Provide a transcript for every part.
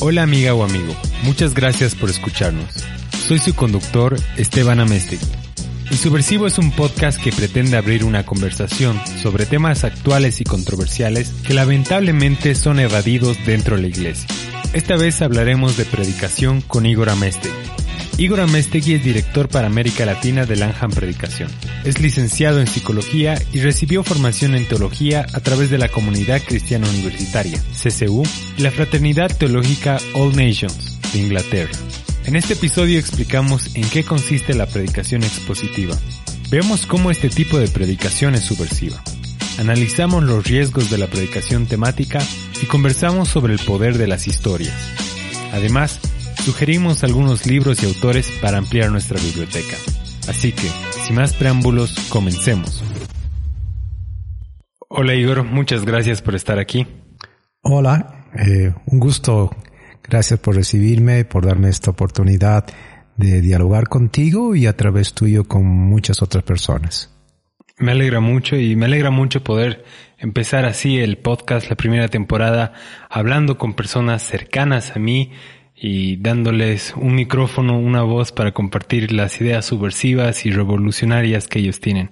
Hola amiga o amigo, muchas gracias por escucharnos. Soy su conductor Esteban Amestegui. Subversivo es un podcast que pretende abrir una conversación sobre temas actuales y controversiales que lamentablemente son evadidos dentro de la iglesia. Esta vez hablaremos de predicación con Igor Amestegui. Igor Amestegui es director para América Latina de Lanham Predicación. Es licenciado en psicología y recibió formación en teología a través de la Comunidad Cristiana Universitaria, CCU, y la Fraternidad Teológica All Nations de Inglaterra. En este episodio explicamos en qué consiste la predicación expositiva. Vemos cómo este tipo de predicación es subversiva. Analizamos los riesgos de la predicación temática y conversamos sobre el poder de las historias. Además, sugerimos algunos libros y autores para ampliar nuestra biblioteca. Así que, sin más preámbulos, comencemos. Hola Igor, muchas gracias por estar aquí. Hola, eh, un gusto. Gracias por recibirme, por darme esta oportunidad de dialogar contigo y a través tuyo con muchas otras personas. Me alegra mucho y me alegra mucho poder empezar así el podcast, la primera temporada, hablando con personas cercanas a mí y dándoles un micrófono, una voz para compartir las ideas subversivas y revolucionarias que ellos tienen.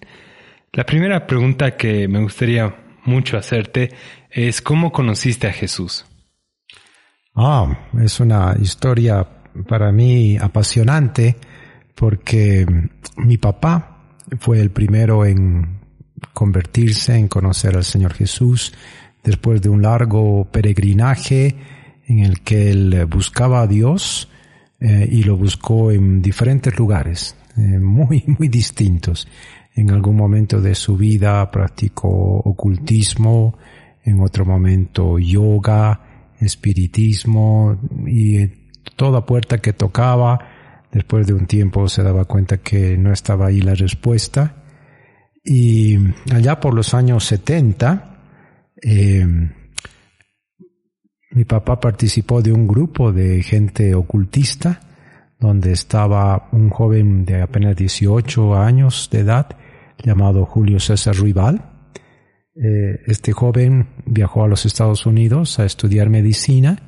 La primera pregunta que me gustaría mucho hacerte es ¿cómo conociste a Jesús? Ah, es una historia para mí apasionante porque mi papá fue el primero en convertirse, en conocer al Señor Jesús después de un largo peregrinaje en el que él buscaba a Dios eh, y lo buscó en diferentes lugares, eh, muy, muy distintos. En algún momento de su vida practicó ocultismo, en otro momento yoga, espiritismo y toda puerta que tocaba, después de un tiempo se daba cuenta que no estaba ahí la respuesta. Y allá por los años 70, eh, mi papá participó de un grupo de gente ocultista, donde estaba un joven de apenas 18 años de edad, llamado Julio César Rival. Eh, este joven viajó a los Estados Unidos a estudiar medicina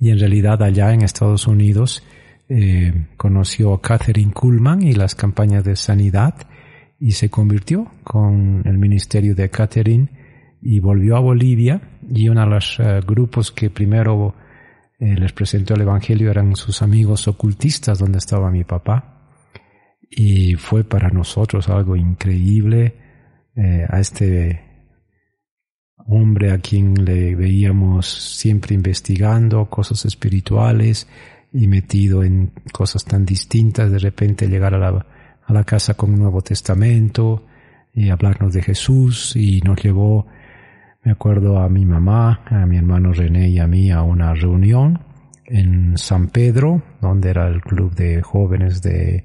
y en realidad allá en Estados Unidos eh, conoció a Catherine Kuhlman y las campañas de sanidad y se convirtió con el ministerio de Catherine y volvió a Bolivia y uno de los eh, grupos que primero eh, les presentó el Evangelio eran sus amigos ocultistas donde estaba mi papá. Y fue para nosotros algo increíble eh, a este hombre a quien le veíamos siempre investigando cosas espirituales y metido en cosas tan distintas, de repente llegar a la, a la casa con un Nuevo Testamento y hablarnos de Jesús y nos llevó me acuerdo a mi mamá, a mi hermano René y a mí a una reunión en San Pedro, donde era el club de jóvenes de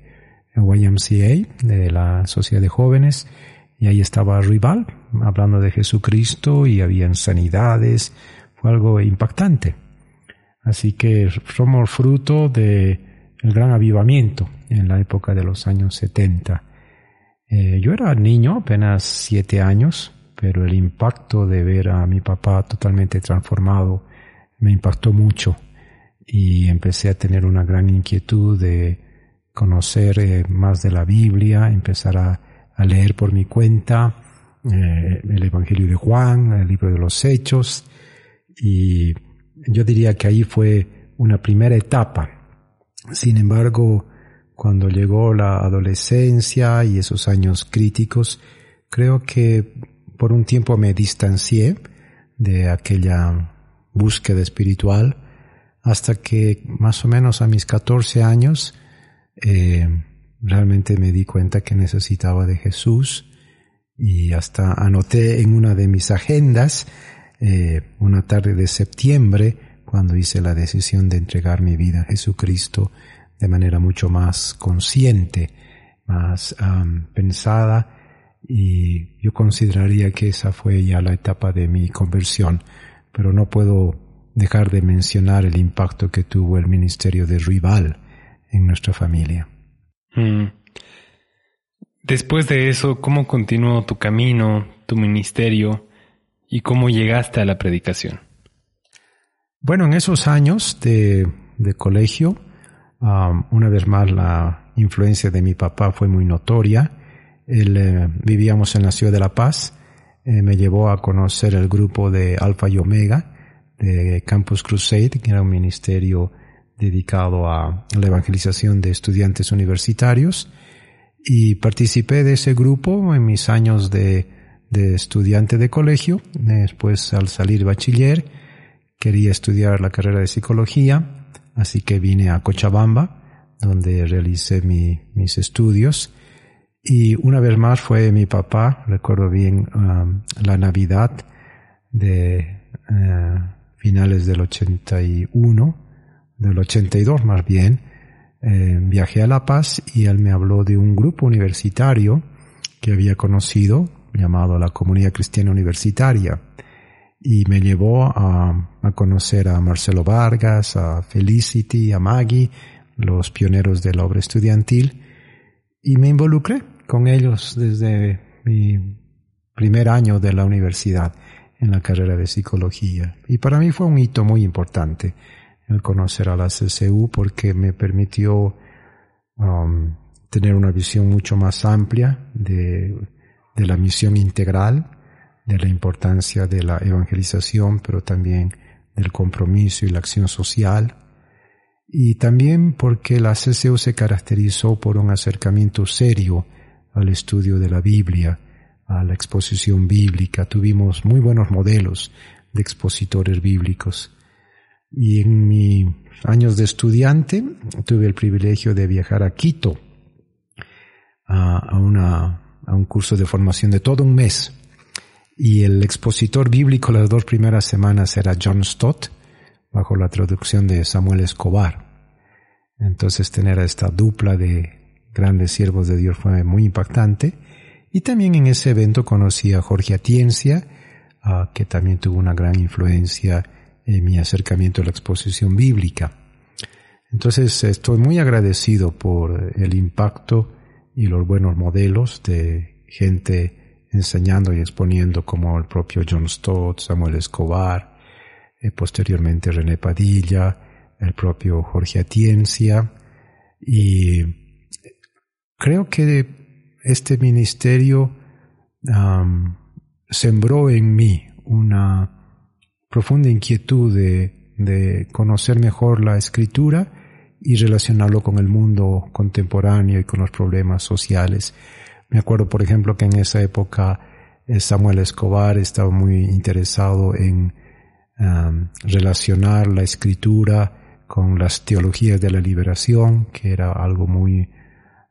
YMCA, de la Sociedad de Jóvenes, y ahí estaba Rival, hablando de Jesucristo y había sanidades, fue algo impactante. Así que somos fruto de gran avivamiento en la época de los años 70. Eh, yo era niño, apenas siete años, pero el impacto de ver a mi papá totalmente transformado me impactó mucho y empecé a tener una gran inquietud de conocer eh, más de la Biblia, empezar a, leer por mi cuenta eh, el Evangelio de Juan, el libro de los Hechos y yo diría que ahí fue una primera etapa. Sin embargo, cuando llegó la adolescencia y esos años críticos, creo que por un tiempo me distancié de aquella búsqueda espiritual hasta que más o menos a mis 14 años eh, realmente me di cuenta que necesitaba de Jesús y hasta anoté en una de mis agendas eh, una tarde de septiembre cuando hice la decisión de entregar mi vida a Jesucristo de manera mucho más consciente, más pensada y yo consideraría que esa fue ya la etapa de mi conversión, pero no puedo dejar de mencionar el impacto que tuvo el ministerio de Rival en nuestra familia. Mm. Después de eso, ¿cómo continuó tu camino, tu ministerio y cómo llegaste a la predicación? Bueno, en esos años de, de colegio, um, una vez más la influencia de mi papá fue muy notoria. Él, eh, vivíamos en la ciudad de La Paz, eh, me llevó a conocer el grupo de Alfa y Omega de Campus Crusade, que era un ministerio dedicado a la evangelización de estudiantes universitarios y participé de ese grupo en mis años de, de estudiante de colegio. Después al salir bachiller quería estudiar la carrera de psicología, así que vine a Cochabamba, donde realicé mi, mis estudios. Y una vez más fue mi papá, recuerdo bien um, la Navidad de uh, finales del 81, del 82 más bien, eh, viajé a La Paz y él me habló de un grupo universitario que había conocido llamado la Comunidad Cristiana Universitaria y me llevó a, a, conocer a Marcelo Vargas, a Felicity, a Maggie, los pioneros de la obra estudiantil y me involucré con ellos desde mi primer año de la universidad en la carrera de psicología y para mí fue un hito muy importante el conocer a la CCU porque me permitió um, tener una visión mucho más amplia de, de la misión integral, de la importancia de la evangelización, pero también del compromiso y la acción social. Y también porque la CCU se caracterizó por un acercamiento serio al estudio de la Biblia, a la exposición bíblica. Tuvimos muy buenos modelos de expositores bíblicos. Y en mis años de estudiante tuve el privilegio de viajar a Quito a, una, a un curso de formación de todo un mes. Y el expositor bíblico las dos primeras semanas era John Stott, bajo la traducción de Samuel Escobar. Entonces tener a esta dupla de grandes siervos de Dios fue muy impactante. Y también en ese evento conocí a Jorge Atiencia, uh, que también tuvo una gran influencia en mi acercamiento a la exposición bíblica. Entonces estoy muy agradecido por el impacto y los buenos modelos de gente enseñando y exponiendo como el propio John Stott, Samuel Escobar, eh, posteriormente René Padilla, el propio Jorge Atiencia y creo que este ministerio sembró en mí una profunda inquietud de, de conocer mejor la escritura y relacionarlo con el mundo contemporáneo y con los problemas sociales. Me acuerdo, por ejemplo, que en esa época eh, Samuel Escobar estaba muy interesado en relacionar la escritura con las teologías de la liberación, que era algo muy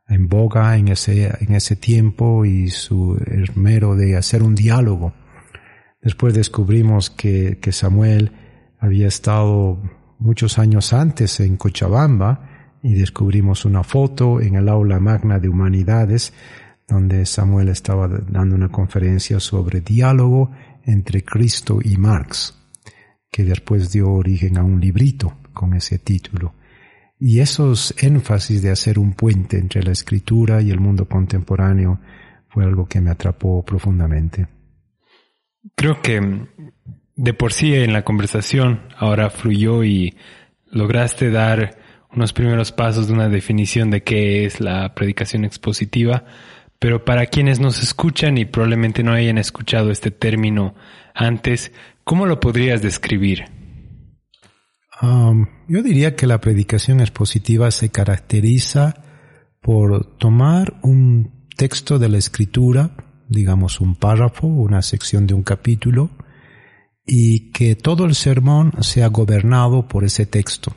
en boga en ese, en ese tiempo y su esmero de hacer un diálogo Después descubrimos que, que Samuel había estado muchos años antes en Cochabamba y descubrimos una foto en el aula magna de humanidades donde Samuel estaba dando una conferencia sobre diálogo entre Cristo y Marx, que después dio origen a un librito con ese título. Y esos énfasis de hacer un puente entre la escritura y el mundo contemporáneo fue algo que me atrapó profundamente. Creo que de por sí en la conversación ahora fluyó y lograste dar unos primeros pasos de una definición de qué es la predicación expositiva, pero para quienes nos escuchan y probablemente no hayan escuchado este término antes, ¿cómo lo podrías describir? Yo diría que la predicación expositiva se caracteriza por tomar un texto de la escritura, digamos un párrafo, una sección de un capítulo, y que todo el sermón sea gobernado por ese texto.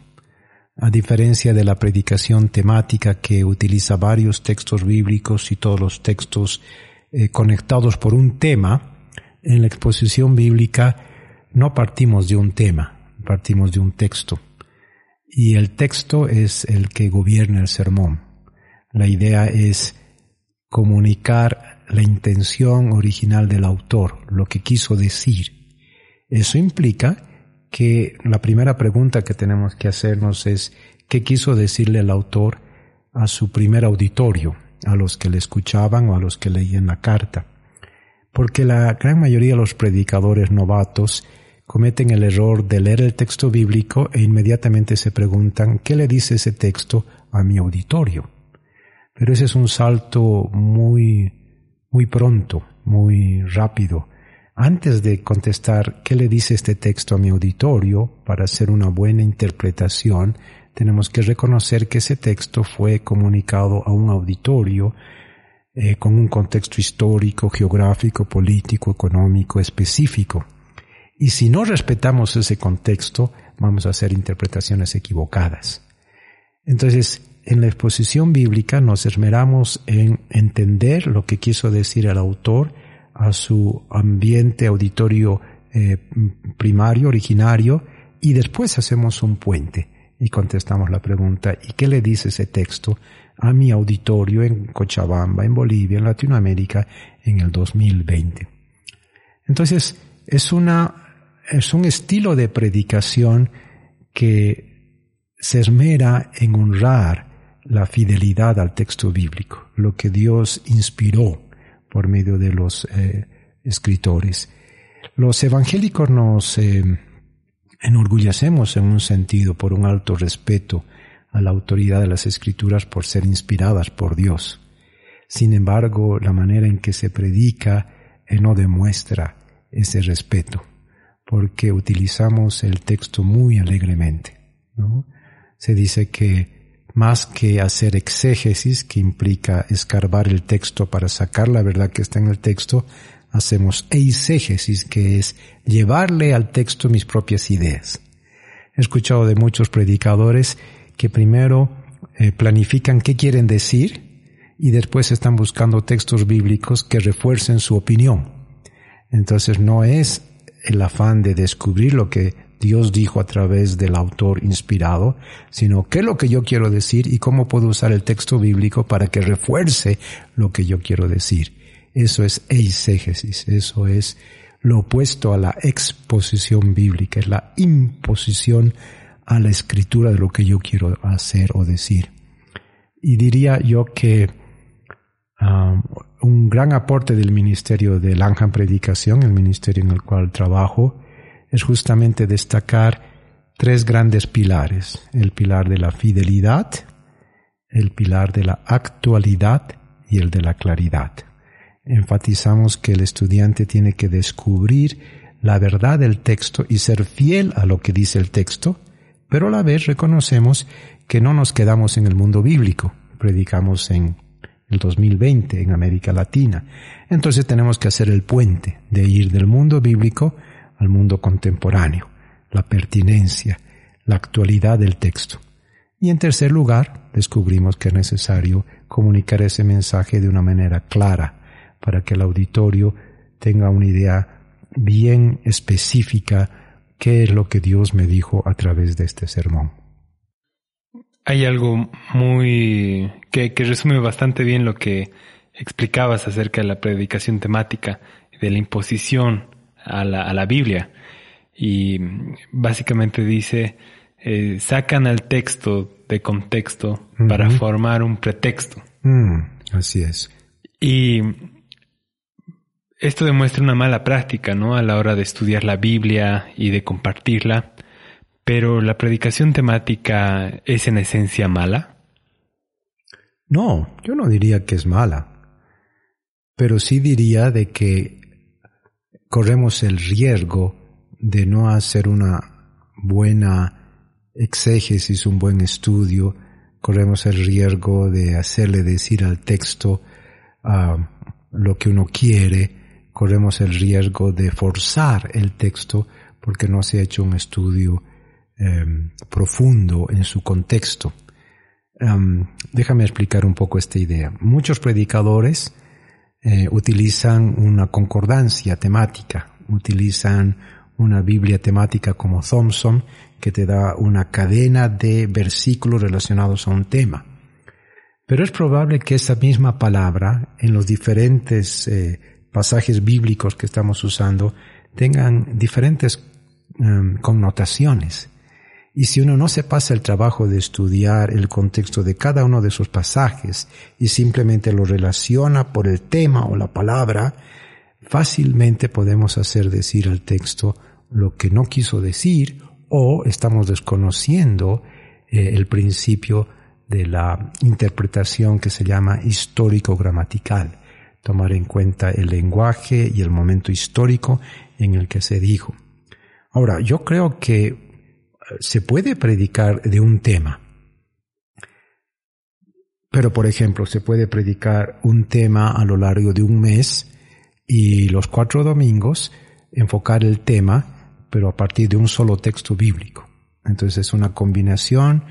A diferencia de la predicación temática que utiliza varios textos bíblicos y todos los textos eh, conectados por un tema, en la exposición bíblica no partimos de un tema, partimos de un texto. Y el texto es el que gobierna el sermón. La idea es comunicar la intención original del autor, lo que quiso decir. Eso implica que la primera pregunta que tenemos que hacernos es qué quiso decirle el autor a su primer auditorio, a los que le escuchaban o a los que leían la carta. Porque la gran mayoría de los predicadores novatos cometen el error de leer el texto bíblico e inmediatamente se preguntan ¿qué le dice ese texto a mi auditorio? Pero ese es un salto muy, muy pronto, muy rápido. Antes de contestar qué le dice este texto a mi auditorio, para hacer una buena interpretación, tenemos que reconocer que ese texto fue comunicado a un auditorio eh, con un contexto histórico, geográfico, político, económico específico. Y si no respetamos ese contexto, vamos a hacer interpretaciones equivocadas. Entonces, en la exposición bíblica nos esmeramos en entender lo que quiso decir el autor a su ambiente auditorio eh, primario, originario, y después hacemos un puente y contestamos la pregunta, ¿y qué le dice ese texto a mi auditorio en Cochabamba, en Bolivia, en Latinoamérica, en el 2020? Entonces, es una, es un estilo de predicación que se esmera en honrar la fidelidad al texto bíblico, lo que Dios inspiró por medio de los eh, escritores. Los evangélicos nos eh, enorgullecemos en un sentido por un alto respeto a la autoridad de las escrituras por ser inspiradas por Dios. Sin embargo, la manera en que se predica eh, no demuestra ese respeto, porque utilizamos el texto muy alegremente. Se dice que más que hacer exégesis, que implica escarbar el texto para sacar la verdad que está en el texto, hacemos eisegesis, que es llevarle al texto mis propias ideas. He escuchado de muchos predicadores que primero eh, planifican qué quieren decir y después están buscando textos bíblicos que refuercen su opinión. Entonces no es el afán de descubrir lo que Dios dijo a través del autor inspirado, sino qué es lo que yo quiero decir y cómo puedo usar el texto bíblico para que refuerce lo que yo quiero decir. Eso es eisegesis, eso es lo opuesto a la exposición bíblica, es la imposición a la escritura de lo que yo quiero hacer o decir. Y diría yo que um, un gran aporte del ministerio de Langham Predicación, el ministerio en el cual trabajo, es justamente destacar tres grandes pilares. El pilar de la fidelidad, el pilar de la actualidad y el de la claridad enfatizamos que el estudiante tiene que descubrir la verdad del texto y ser fiel a lo que dice el texto, pero a la vez reconocemos que no nos quedamos en el mundo bíblico, predicamos en el 2020 en América Latina. Entonces tenemos que hacer el puente de ir del mundo bíblico al mundo contemporáneo, la pertinencia, la actualidad del texto. Y en tercer lugar, descubrimos que es necesario comunicar ese mensaje de una manera clara, para que el auditorio tenga una idea bien específica qué es lo que Dios me dijo a través de este sermón. Hay algo muy que, resume bastante bien lo que explicabas acerca de la predicación temática, de la imposición a la, Biblia. Y básicamente dice, eh, sacan al texto de contexto para formar un pretexto. Mm, así es. Y esto demuestra una mala práctica, ¿no? A la hora de estudiar la Biblia y de compartirla. Pero la predicación temática es en esencia mala. No, yo no diría que es mala. Pero sí diría de que corremos el riesgo de no hacer una buena exégesis, un buen estudio, corremos el riesgo de hacerle decir al texto uh, lo que uno quiere, corremos el riesgo de forzar el texto porque no se ha hecho un estudio em, profundo en su contexto. Em, déjame explicar un poco esta idea. Muchos predicadores eh, utilizan una concordancia temática, utilizan una Biblia temática como Thompson, que te da una cadena de versículos relacionados a un tema. Pero es probable que esa misma palabra en los diferentes eh, pasajes bíblicos que estamos usando tengan diferentes em, connotaciones. Y si uno no se pasa el trabajo de estudiar el contexto de cada uno de esos pasajes y simplemente lo relaciona por el tema o la palabra, fácilmente podemos hacer decir al texto lo que no quiso decir o estamos desconociendo eh, el principio de la interpretación que se llama histórico-gramatical, tomar en cuenta el lenguaje y el momento histórico en el que se dijo. Ahora, yo creo que se puede predicar de un tema, pero por ejemplo, se puede predicar un tema a lo largo de un mes y los cuatro domingos enfocar el tema, pero a partir de un solo texto bíblico. Entonces es una combinación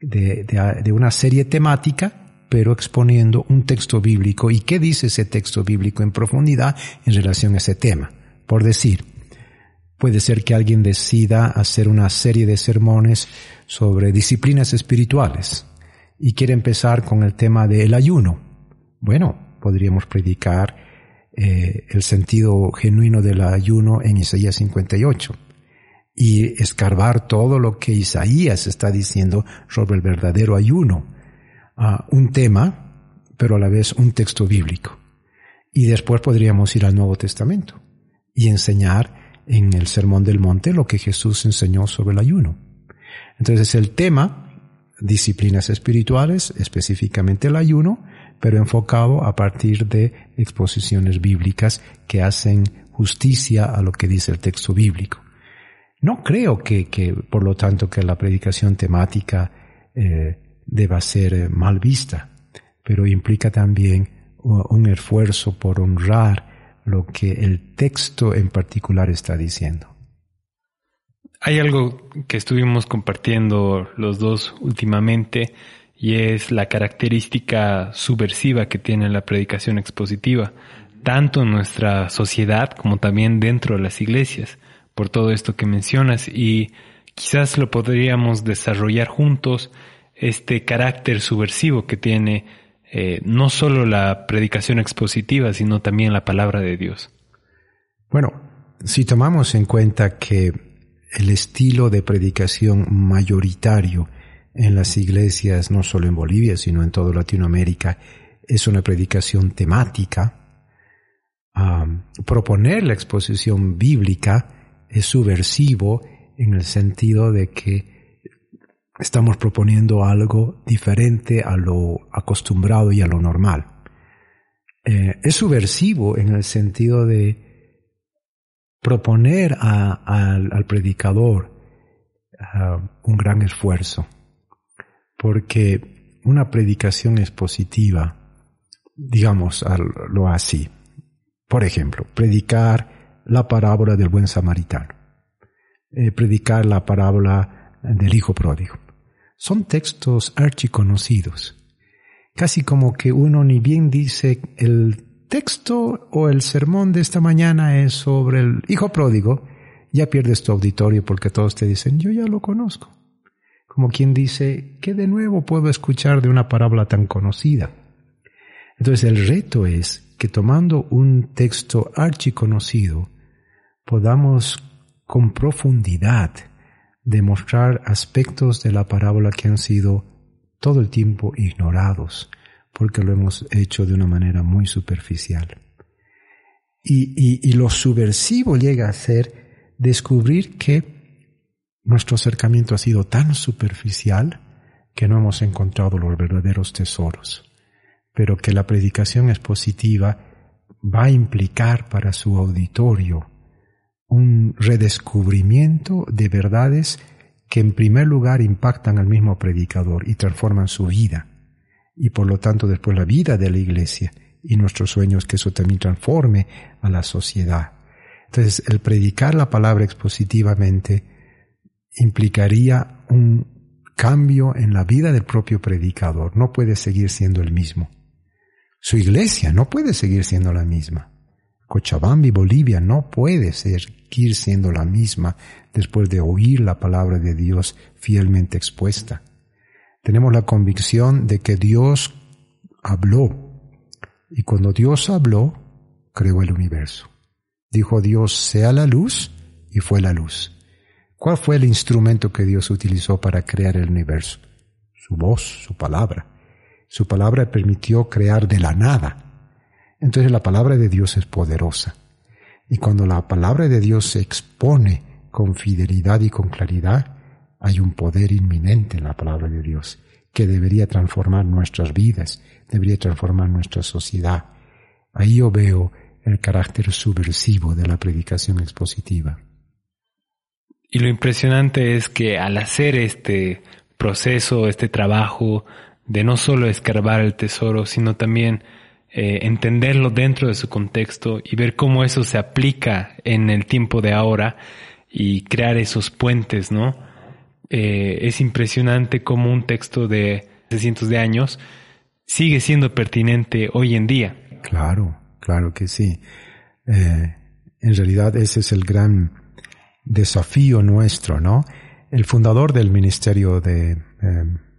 de, una serie temática, pero exponiendo un texto bíblico y qué dice ese texto bíblico en profundidad en relación a ese tema. Por decir, puede ser que alguien decida hacer una serie de sermones sobre disciplinas espirituales y quiere empezar con el tema del ayuno. Bueno, podríamos predicar eh, el sentido genuino del ayuno en Isaías 58 y escarbar todo lo que Isaías está diciendo sobre el verdadero ayuno. Ah, un tema, pero a la vez un texto bíblico. Y después podríamos ir al Nuevo Testamento y enseñar en el Sermón del Monte lo que Jesús enseñó sobre el ayuno. Entonces el tema, disciplinas espirituales, específicamente el ayuno, pero enfocado a partir de exposiciones bíblicas que hacen justicia a lo que dice el texto bíblico. No creo que, que por lo tanto, que la predicación temática eh, deba ser eh, mal vista, pero implica también un esfuerzo por honrar lo que el texto en particular está diciendo. Hay algo que estuvimos compartiendo los dos últimamente y es la característica subversiva que tiene la predicación expositiva, tanto en nuestra sociedad como también dentro de las iglesias por todo esto que mencionas y quizás lo podríamos desarrollar juntos este carácter subversivo que tiene eh, no solo la predicación expositiva, sino también la palabra de Dios. Bueno, si tomamos en cuenta que el estilo de predicación mayoritario en las iglesias, no solo en Bolivia, sino en toda Latinoamérica, es una predicación temática, proponer la exposición bíblica es subversivo en el sentido de que estamos proponiendo algo diferente a lo acostumbrado y a lo normal. Eh, es subversivo en el sentido de proponer al predicador un gran esfuerzo, porque una predicación expositiva, digamos lo así. Por ejemplo, predicar la parábola del buen samaritano, eh, predicar la parábola del hijo pródigo. Son textos archiconocidos, casi como que uno ni bien dice el texto o el sermón de esta mañana es sobre el hijo pródigo, ya pierdes tu auditorio porque todos te dicen, yo ya lo conozco. Como quien dice, ¿qué de nuevo puedo escuchar de una parábola tan conocida? Entonces el reto es que tomando un texto archiconocido, podamos con profundidad demostrar aspectos de la parábola que han sido todo el tiempo ignorados, porque lo hemos hecho de una manera muy superficial. Y, y, lo subversivo llega a ser descubrir que nuestro acercamiento ha sido tan superficial que no hemos encontrado los verdaderos tesoros pero que la predicación expositiva va a implicar para su auditorio un redescubrimiento de verdades que en primer lugar impactan al mismo predicador y transforman su vida, y por lo tanto después la vida de la iglesia y nuestros sueños que eso también transforme a la sociedad. Entonces, el predicar la palabra expositivamente implicaría un cambio en la vida del propio predicador, no puede seguir siendo el mismo. Su iglesia no puede seguir siendo la misma. Cochabamba Bolivia no puede seguir siendo la misma después de oír la palabra de Dios fielmente expuesta. Tenemos la convicción de que Dios habló y cuando Dios habló, creó el universo. Dijo Dios, sea la luz y fue la luz. ¿Cuál fue el instrumento que Dios utilizó para crear el universo? Su voz, su palabra. Su palabra permitió crear de la nada. Entonces la palabra de Dios es poderosa. Y cuando la palabra de Dios se expone con fidelidad y con claridad, hay un poder inminente en la palabra de Dios que debería transformar nuestras vidas, debería transformar nuestra sociedad. Ahí yo veo el carácter subversivo de la predicación expositiva. Y lo impresionante es que al hacer este proceso, este trabajo de no solo escarbar el tesoro, sino también eh, entenderlo dentro de su contexto y ver cómo eso se aplica en el tiempo de ahora y crear esos puentes, ¿no? Eh, es impresionante cómo un texto de cientos de años sigue siendo pertinente hoy en día. Claro, claro que sí. Eh, en realidad ese es el gran desafío nuestro, ¿no? El fundador del ministerio de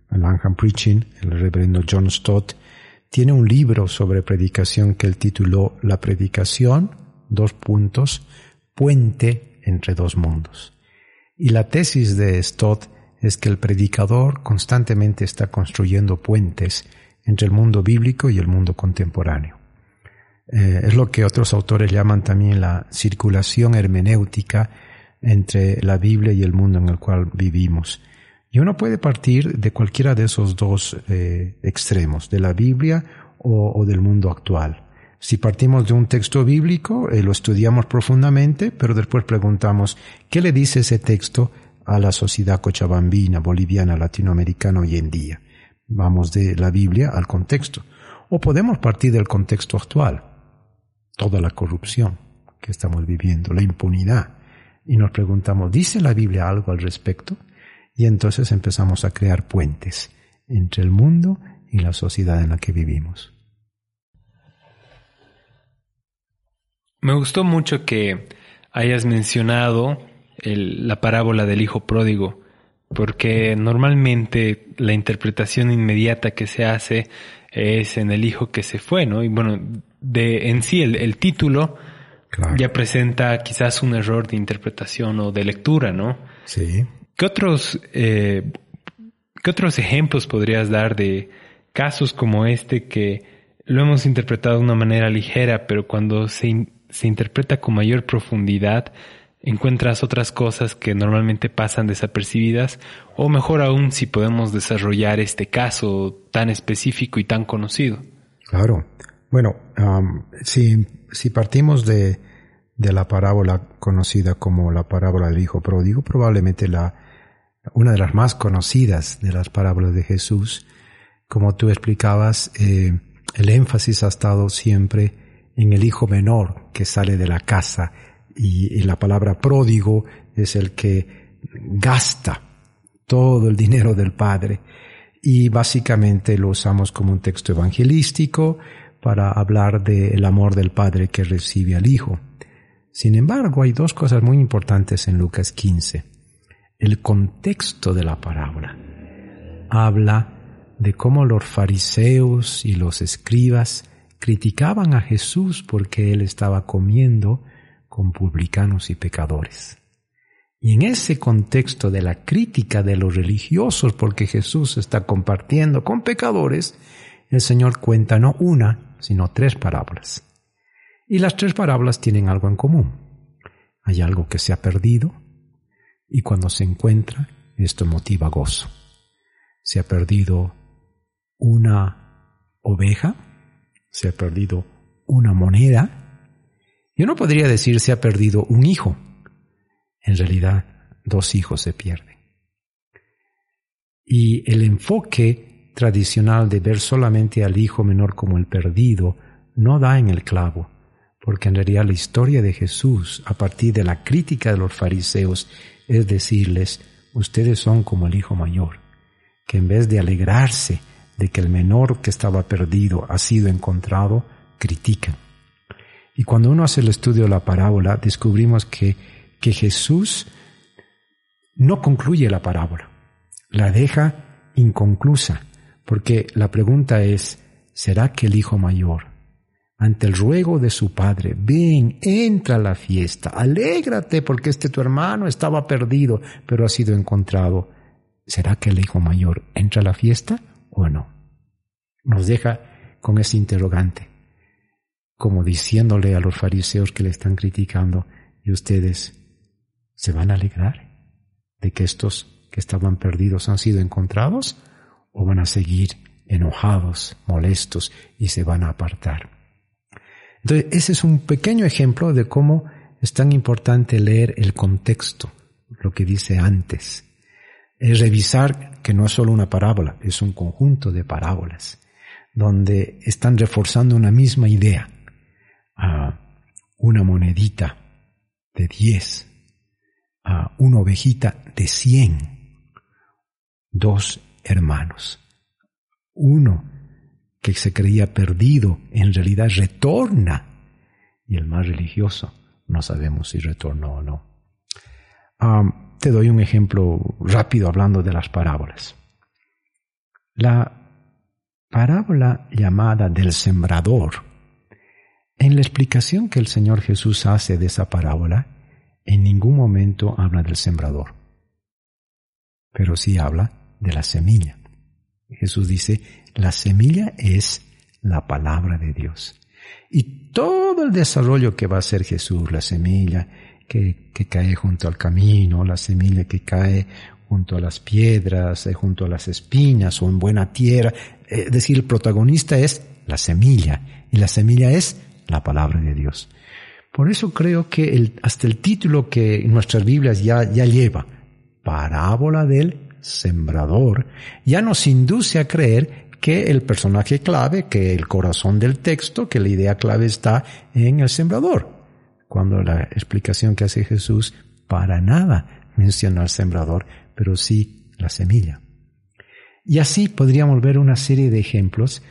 Langham Preaching, el reverendo John Stott, tiene un libro sobre predicación que él tituló La predicación, dos puntos, puente entre dos mundos. Y la tesis de Stott es que el predicador constantemente está construyendo puentes entre el mundo bíblico y el mundo contemporáneo. Eh, es lo que otros autores llaman también la circulación hermenéutica entre la Biblia y el mundo en el cual vivimos. Y uno puede partir de cualquiera de esos dos eh, extremos, de la Biblia o, del mundo actual. Si partimos de un texto bíblico, eh, lo estudiamos profundamente, pero después preguntamos, ¿qué le dice ese texto a la sociedad cochabambina, boliviana, latinoamericana hoy en día? Vamos de la Biblia al contexto. O podemos partir del contexto actual, toda la corrupción que estamos viviendo, la impunidad, y nos preguntamos, ¿dice la Biblia algo al respecto? Y entonces empezamos a crear puentes entre el mundo y la sociedad en la que vivimos. Me gustó mucho que hayas mencionado la parábola del hijo pródigo, porque normalmente la interpretación inmediata que se hace es en el hijo que se fue, ¿no? Y bueno, de en sí el, título ya presenta quizás un error de interpretación o de lectura, ¿no? Sí. ¿Qué otros, eh, ¿Qué otros ejemplos podrías dar de casos como este que lo hemos interpretado de una manera ligera, pero cuando se, se interpreta con mayor profundidad, encuentras otras cosas que normalmente pasan desapercibidas, o mejor aún si podemos desarrollar este caso tan específico y tan conocido. Claro. Bueno, si, si partimos de, de la parábola conocida como la parábola del Hijo Pródigo, probablemente la, una de las más conocidas de las parábolas de Jesús. Como tú explicabas, eh, el énfasis ha estado siempre en el hijo menor que sale de la casa y, la palabra pródigo es el que gasta todo el dinero del padre y básicamente lo usamos como un texto evangelístico para hablar del amor del padre que recibe al hijo. Sin embargo, hay dos cosas muy importantes en Lucas 15 el contexto de la parábola. Habla de cómo los fariseos y los escribas criticaban a Jesús porque él estaba comiendo con publicanos y pecadores. Y en ese contexto de la crítica de los religiosos porque Jesús está compartiendo con pecadores, el Señor cuenta no una, sino tres parábolas. Y las tres parábolas tienen algo en común. Hay algo que se ha perdido, y cuando se encuentra, esto motiva gozo. Se ha perdido una oveja, se ha perdido una moneda. Yo no podría decir se ha perdido un hijo. En realidad, dos hijos se pierden. Y el enfoque tradicional de ver solamente al hijo menor como el perdido no da en el clavo, porque en realidad la historia de Jesús, a partir de la crítica de los fariseos, es decirles, ustedes son como el hijo mayor, que en vez de alegrarse de que el menor que estaba perdido ha sido encontrado, critican. Y cuando uno hace el estudio de la parábola, descubrimos que, que Jesús no concluye la parábola, la deja inconclusa, porque la pregunta es, ¿será que el hijo mayor ante el ruego de su padre, ven, entra a la fiesta, alégrate porque este tu hermano estaba perdido, pero ha sido encontrado. ¿Será que el hijo mayor entra a la fiesta o no? Nos deja con ese interrogante, como diciéndole a los fariseos que le están criticando, y ustedes ¿Se van a alegrar de que estos que estaban perdidos han sido encontrados? ¿O van a seguir enojados, molestos y se van a apartar? Entonces, ese es un pequeño ejemplo de cómo es tan importante leer el contexto, lo que dice antes. Es revisar que no es solo una parábola, es un conjunto de parábolas, donde están reforzando una misma idea. a una monedita de diez, a una ovejita de cien, dos hermanos. Uno que se creía perdido, en realidad retorna, y el más religioso no sabemos si retornó o no. te doy un ejemplo rápido hablando de las parábolas. La parábola llamada del sembrador, en la explicación que el Señor Jesús hace de esa parábola, en ningún momento habla del sembrador, pero sí habla de la semilla. Jesús dice, la semilla es la palabra de Dios. Y todo el desarrollo que va a hacer Jesús, la semilla que, cae junto al camino, la semilla que cae junto a las piedras, eh, junto a las espinas o en buena tierra. Eh, es decir, el protagonista es la semilla y la semilla es la palabra de Dios. Por eso creo que el, hasta el título que nuestras Biblias ya, ya lleva, parábola del sembrador, ya nos induce a creer que el personaje clave, que el corazón del texto, que la idea clave está en el sembrador. Cuando la explicación que hace Jesús para nada menciona al sembrador, pero sí la semilla. Y así podríamos ver una serie de ejemplos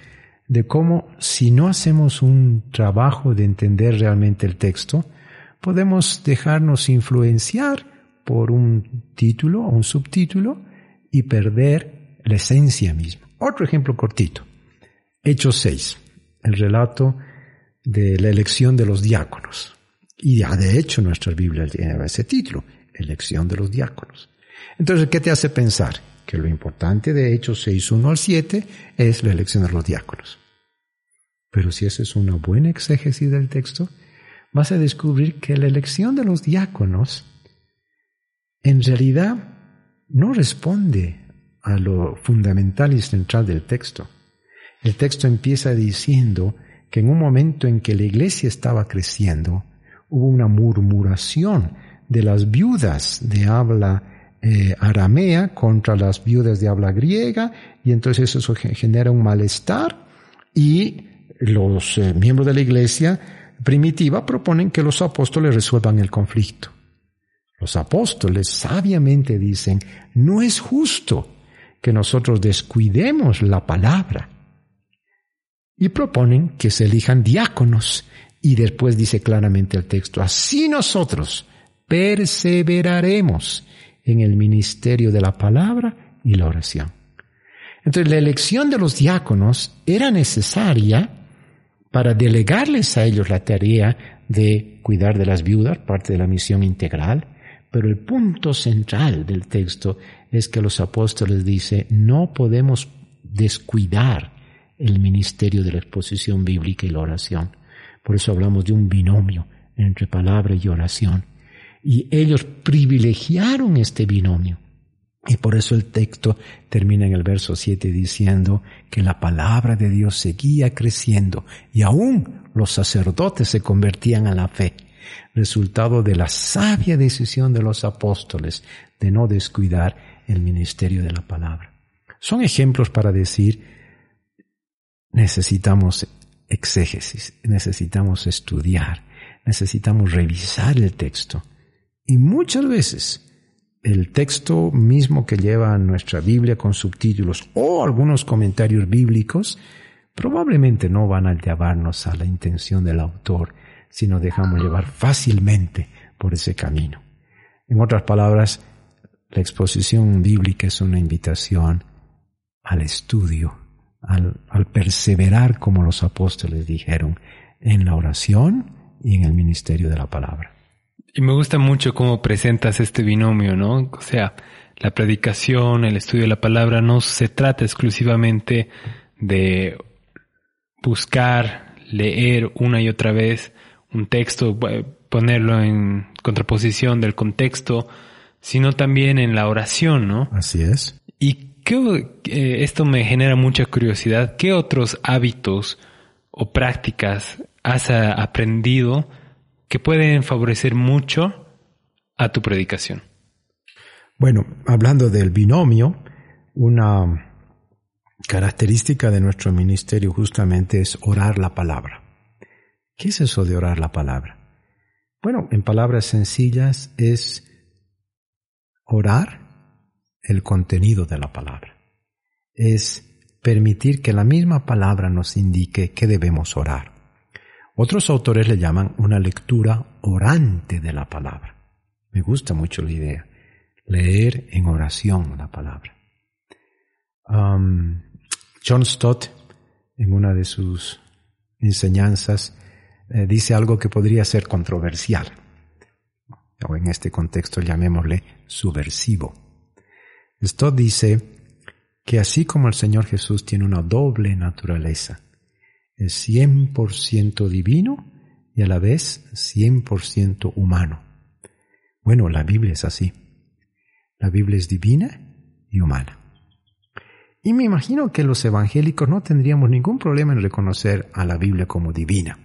de cómo si no hacemos un trabajo de entender realmente el texto, podemos dejarnos influenciar por un título o un subtítulo y perder la esencia misma. Otro ejemplo cortito. Hechos 6, el relato de la elección de los diáconos. Y ya de hecho nuestra Biblia tiene ese título, elección de los diáconos. Entonces, ¿qué te hace pensar? Que lo importante de Hechos 6, 1 al 7 es la elección de los diáconos. Pero si esa es una buena exégesis del texto, vas a descubrir que la elección de los diáconos en realidad no responde a lo fundamental y central del texto. El texto empieza diciendo que en un momento en que la iglesia estaba creciendo, hubo una murmuración de las viudas de habla eh, aramea contra las viudas de habla griega, y entonces eso genera un malestar, y los eh, miembros de la iglesia primitiva proponen que los apóstoles resuelvan el conflicto. Los apóstoles sabiamente dicen, no es justo que nosotros descuidemos la palabra. Y proponen que se elijan diáconos. Y después dice claramente el texto, así nosotros perseveraremos en el ministerio de la palabra y la oración. Entonces la elección de los diáconos era necesaria para delegarles a ellos la tarea de cuidar de las viudas, parte de la misión integral, pero el punto central del texto es que los apóstoles dicen, no podemos descuidar el ministerio de la exposición bíblica y la oración. Por eso hablamos de un binomio entre palabra y oración. Y ellos privilegiaron este binomio. Y por eso el texto termina en el verso 7 diciendo que la palabra de Dios seguía creciendo y aún los sacerdotes se convertían a la fe resultado de la sabia decisión de los apóstoles de no descuidar el ministerio de la palabra. Son ejemplos para decir, necesitamos exégesis, necesitamos estudiar, necesitamos revisar el texto. Y muchas veces el texto mismo que lleva nuestra Biblia con subtítulos o algunos comentarios bíblicos probablemente no van a llevarnos a la intención del autor si nos dejamos llevar fácilmente por ese camino. En otras palabras, la exposición bíblica es una invitación al estudio, al, al, perseverar, como los apóstoles dijeron, en la oración y en el ministerio de la palabra. Y me gusta mucho cómo presentas este binomio, ¿no? O sea, la predicación, el estudio de la palabra no se trata exclusivamente de buscar, leer una y otra vez un texto, ponerlo en contraposición del contexto, sino también en la oración, ¿no? Así es. Y eh, esto me genera mucha curiosidad. ¿Qué otros hábitos o prácticas has aprendido que pueden favorecer mucho a tu predicación? Bueno, hablando del binomio, una característica de nuestro ministerio justamente es orar la palabra. ¿Qué es eso de orar la palabra? Bueno, en palabras sencillas es orar el contenido de la palabra. Es permitir que la misma palabra nos indique que debemos orar. Otros autores le llaman una lectura orante de la palabra. Me gusta mucho la idea. Leer en oración la palabra. Um, John Stott, en una de sus enseñanzas, eh, dice algo que podría ser controversial, o en este contexto llamémosle subversivo. Stott dice que así como el Señor Jesús tiene una doble naturaleza, es 100% divino y a la vez 100% humano. Bueno, la Biblia es así. La Biblia es divina y humana. Y me imagino que los evangélicos no tendríamos ningún problema en reconocer a la Biblia como divina.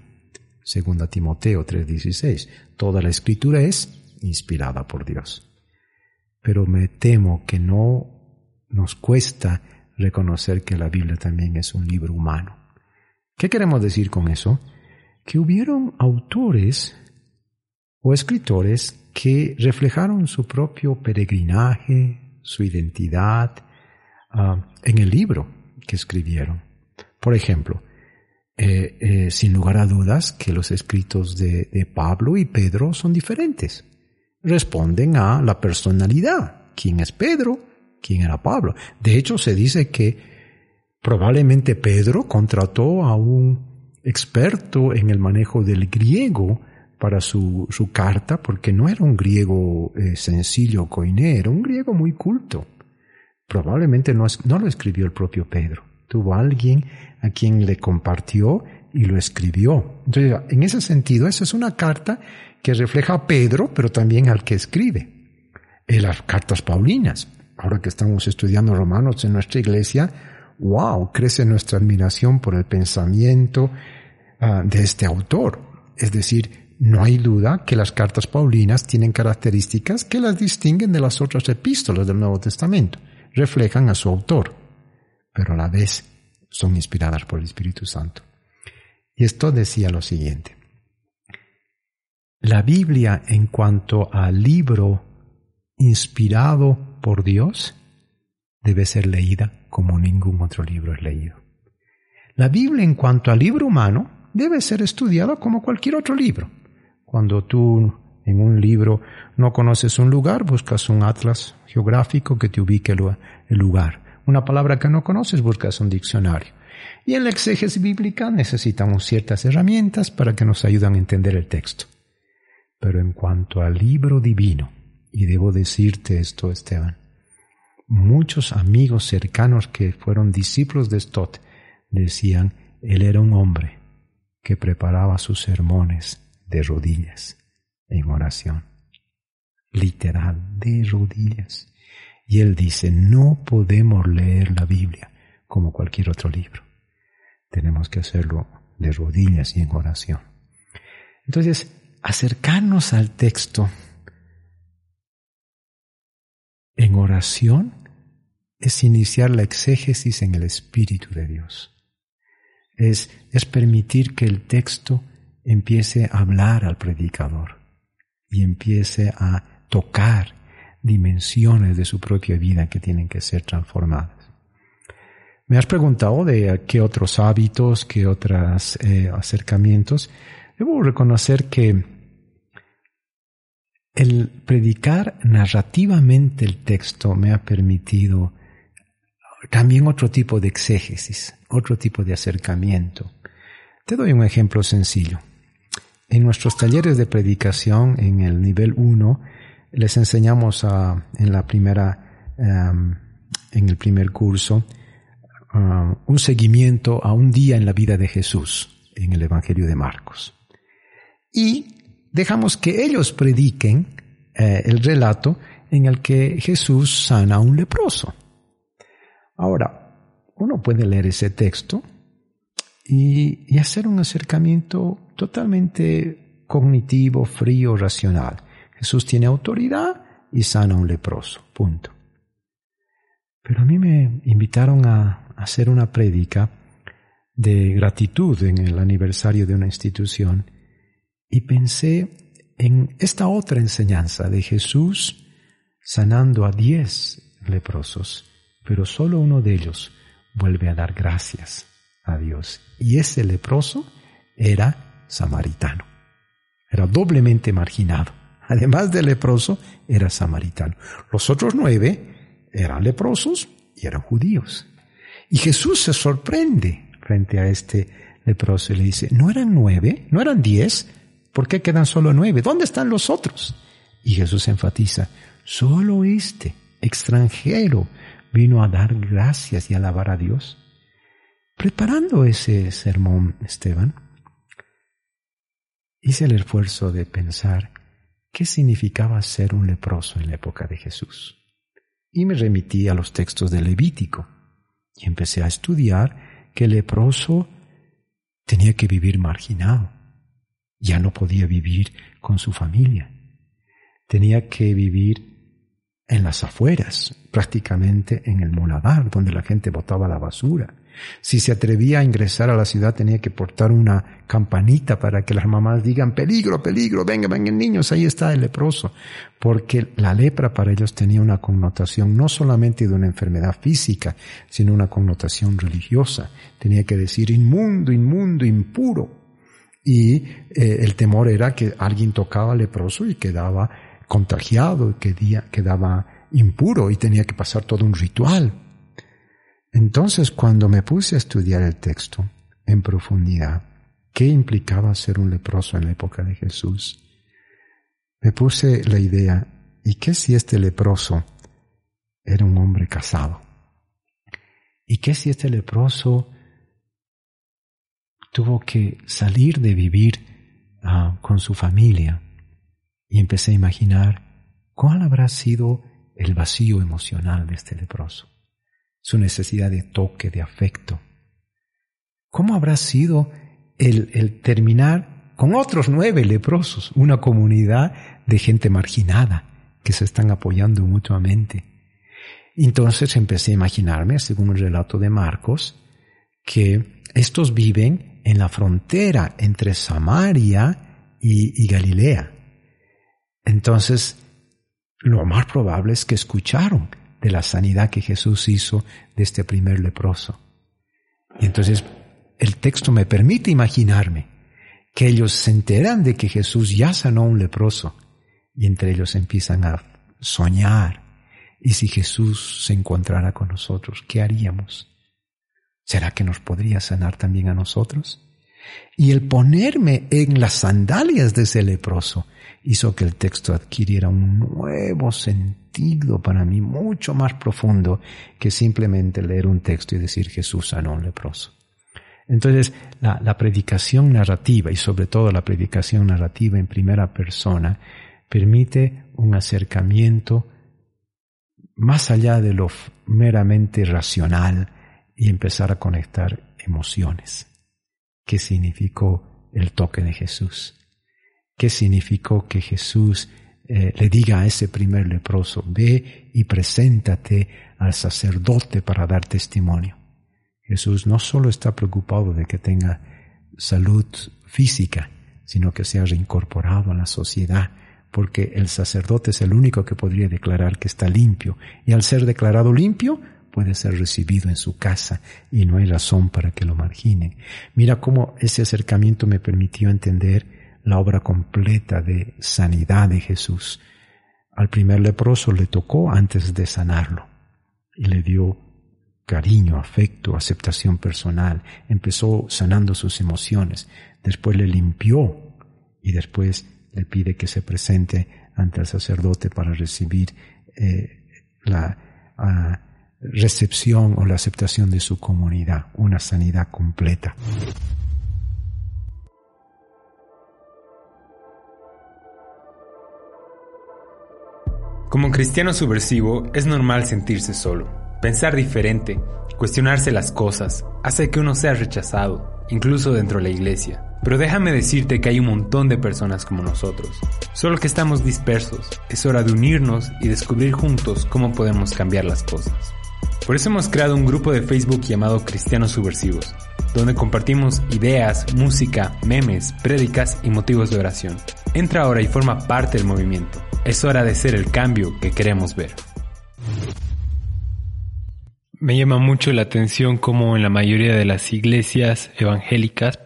Segunda Timoteo 3:16. Toda la escritura es inspirada por Dios. Pero me temo que no nos cuesta reconocer que la Biblia también es un libro humano. ¿Qué queremos decir con eso? Que hubieron autores o escritores que reflejaron su propio peregrinaje, su identidad, Ah, en el libro que escribieron. Por ejemplo, eh, eh, sin lugar a dudas que los escritos de, Pablo y Pedro son diferentes. Responden a la personalidad. ¿Quién es Pedro? ¿Quién era Pablo? De hecho, se dice que probablemente Pedro contrató a un experto en el manejo del griego para su, su carta, porque no era un griego eh, sencillo, coiné, era un griego muy culto. Probablemente no, no lo escribió el propio Pedro. Tuvo alguien a quien le compartió y lo escribió. Entonces, en ese sentido, esa es una carta que refleja a Pedro, pero también al que escribe. Las cartas paulinas. Ahora que estamos estudiando Romanos en nuestra iglesia, wow, crece nuestra admiración por el pensamiento ah, de este autor. Es decir, no hay duda que las cartas paulinas tienen características que las distinguen de las otras epístolas del Nuevo Testamento reflejan a su autor, pero a la vez son inspiradas por el Espíritu Santo. Y esto decía lo siguiente. La Biblia en cuanto al libro inspirado por Dios debe ser leída como ningún otro libro es leído. La Biblia en cuanto al libro humano debe ser estudiada como cualquier otro libro. Cuando tú en un libro no conoces un lugar, buscas un atlas geográfico que te ubique el lugar. Una palabra que no conoces, buscas un diccionario. Y en la exégesis bíblica necesitamos ciertas herramientas para que nos ayuden a entender el texto. Pero en cuanto al libro divino, y debo decirte esto, Esteban, muchos amigos cercanos que fueron discípulos de Stott decían, él era un hombre que preparaba sus sermones de rodillas en oración, literal, de rodillas. Y él dice, no podemos leer la Biblia como cualquier otro libro. Tenemos que hacerlo de rodillas y en oración. Entonces, acercarnos al texto en oración es iniciar la exégesis en el Espíritu de Dios. Es, es permitir que el texto empiece a hablar al predicador y empiece a tocar dimensiones de su propia vida que tienen que ser transformadas. Me has preguntado de qué otros hábitos, qué otros eh, acercamientos. Debo reconocer que el predicar narrativamente el texto me ha permitido también otro tipo de exégesis, otro tipo de acercamiento. Te doy un ejemplo sencillo. En nuestros talleres de predicación en el nivel 1 les enseñamos en la primera, em, en el primer curso, um, un seguimiento a un día en la vida de Jesús en el Evangelio de Marcos. y dejamos que ellos prediquen eh, el relato en el que Jesús sana a un leproso. Ahora, uno puede leer ese texto y hacer un acercamiento totalmente cognitivo, frío, racional. Jesús tiene autoridad y sana a un leproso, punto. Pero a mí me invitaron a hacer una prédica de gratitud en el aniversario de una institución y pensé en esta otra enseñanza de Jesús sanando a diez leprosos, pero solo uno de ellos vuelve a dar gracias a Dios. Y ese leproso era samaritano. Era doblemente marginado. Además de leproso, era samaritano. Los otros nueve eran leprosos y eran judíos. Y Jesús se sorprende frente a este leproso y le dice, ¿no eran nueve? ¿No eran diez? ¿Por qué quedan solo nueve? ¿Dónde están los otros? Y Jesús enfatiza, solo este extranjero vino a dar gracias y alabar a Dios. Preparando ese sermón, Esteban, hice el esfuerzo de pensar qué significaba ser un leproso en la época de Jesús. Y me remití a los textos del Levítico y empecé a estudiar que el leproso tenía que vivir marginado. Ya no podía vivir con su familia. Tenía que vivir en las afueras, prácticamente en el moladar, donde la gente botaba la basura. Si se atrevía a ingresar a la ciudad tenía que portar una campanita para que las mamás digan peligro, peligro, vengan, vengan niños, ahí está el leproso. Porque la lepra para ellos tenía una connotación no solamente de una enfermedad física, sino una connotación religiosa. Tenía que decir inmundo, inmundo, impuro. Y eh, el temor era que alguien tocaba leproso y quedaba contagiado, y quedaba impuro y tenía que pasar todo un ritual entonces, cuando me puse a estudiar el texto en profundidad, ¿qué implicaba ser un leproso en la época de Jesús? Me puse la idea, ¿y qué si este leproso era un hombre casado? ¿Y qué si este leproso tuvo que salir de vivir ah, con su familia? Y empecé a imaginar cuál habrá sido el vacío emocional de este leproso su necesidad de toque, de afecto. ¿Cómo habrá sido el, el terminar con otros nueve leprosos, una comunidad de gente marginada que se están apoyando mutuamente? Entonces empecé a imaginarme, según el relato de Marcos, que estos viven en la frontera entre Samaria y, y, Galilea. Entonces, lo más probable es que escucharon de la sanidad que Jesús hizo de este primer leproso. Y entonces el texto me permite imaginarme que ellos se enteran de que Jesús ya sanó a un leproso y entre ellos empiezan a soñar. ¿Y si Jesús se encontrara con nosotros, qué haríamos? ¿Será que nos podría sanar también a nosotros? Y el ponerme en las sandalias de ese leproso hizo que el texto adquiriera un nuevo sentido para mí mucho más profundo que simplemente leer un texto y decir Jesús sanó un leproso. Entonces, la, la, predicación narrativa y sobre todo la predicación narrativa en primera persona permite un acercamiento más allá de lo meramente racional y empezar a conectar emociones. ¿Qué significó el toque de Jesús? ¿Qué significó que Jesús eh, le diga a ese primer leproso, ve y preséntate al sacerdote para dar testimonio? Jesús no solo está preocupado de que tenga salud física, sino que sea reincorporado a la sociedad, porque el sacerdote es el único que podría declarar que está limpio, y al ser declarado limpio, puede ser recibido en su casa y no hay razón para que lo marginen. Mira cómo ese acercamiento me permitió entender la obra completa de sanidad de Jesús. Al primer leproso le tocó antes de sanarlo y le dio cariño, afecto, aceptación personal. Empezó sanando sus emociones. Después le limpió y después le pide que se presente ante el sacerdote para recibir eh, la ah, recepción o la aceptación de su comunidad, una sanidad completa. Como cristiano subversivo es normal sentirse solo, pensar diferente, cuestionarse las cosas, hace que uno sea rechazado, incluso dentro de la iglesia. Pero déjame decirte que hay un montón de personas como nosotros, solo que estamos dispersos, es hora de unirnos y descubrir juntos cómo podemos cambiar las cosas. Por eso hemos creado un grupo de Facebook llamado Cristianos Subversivos, donde compartimos ideas, música, memes, prédicas y motivos de oración. Entra ahora y forma parte del movimiento. Es hora de ser el cambio que queremos ver. Me llama mucho la atención cómo en la mayoría de las iglesias evangélicas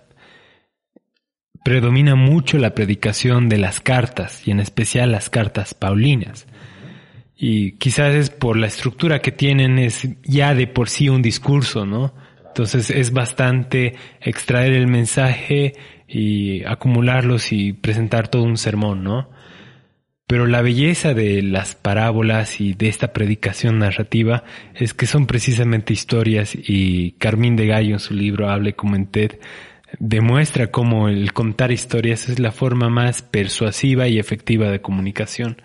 predomina mucho la predicación de las cartas y en especial las cartas paulinas. Y quizás es por la estructura que tienen, es ya de por sí un discurso, ¿no? Entonces es bastante extraer el mensaje y acumularlos y presentar todo un sermón, ¿no? Pero la belleza de las parábolas y de esta predicación narrativa es que son precisamente historias y Carmín de Gallo en su libro Hable como en TED demuestra cómo el contar historias es la forma más persuasiva y efectiva de comunicación.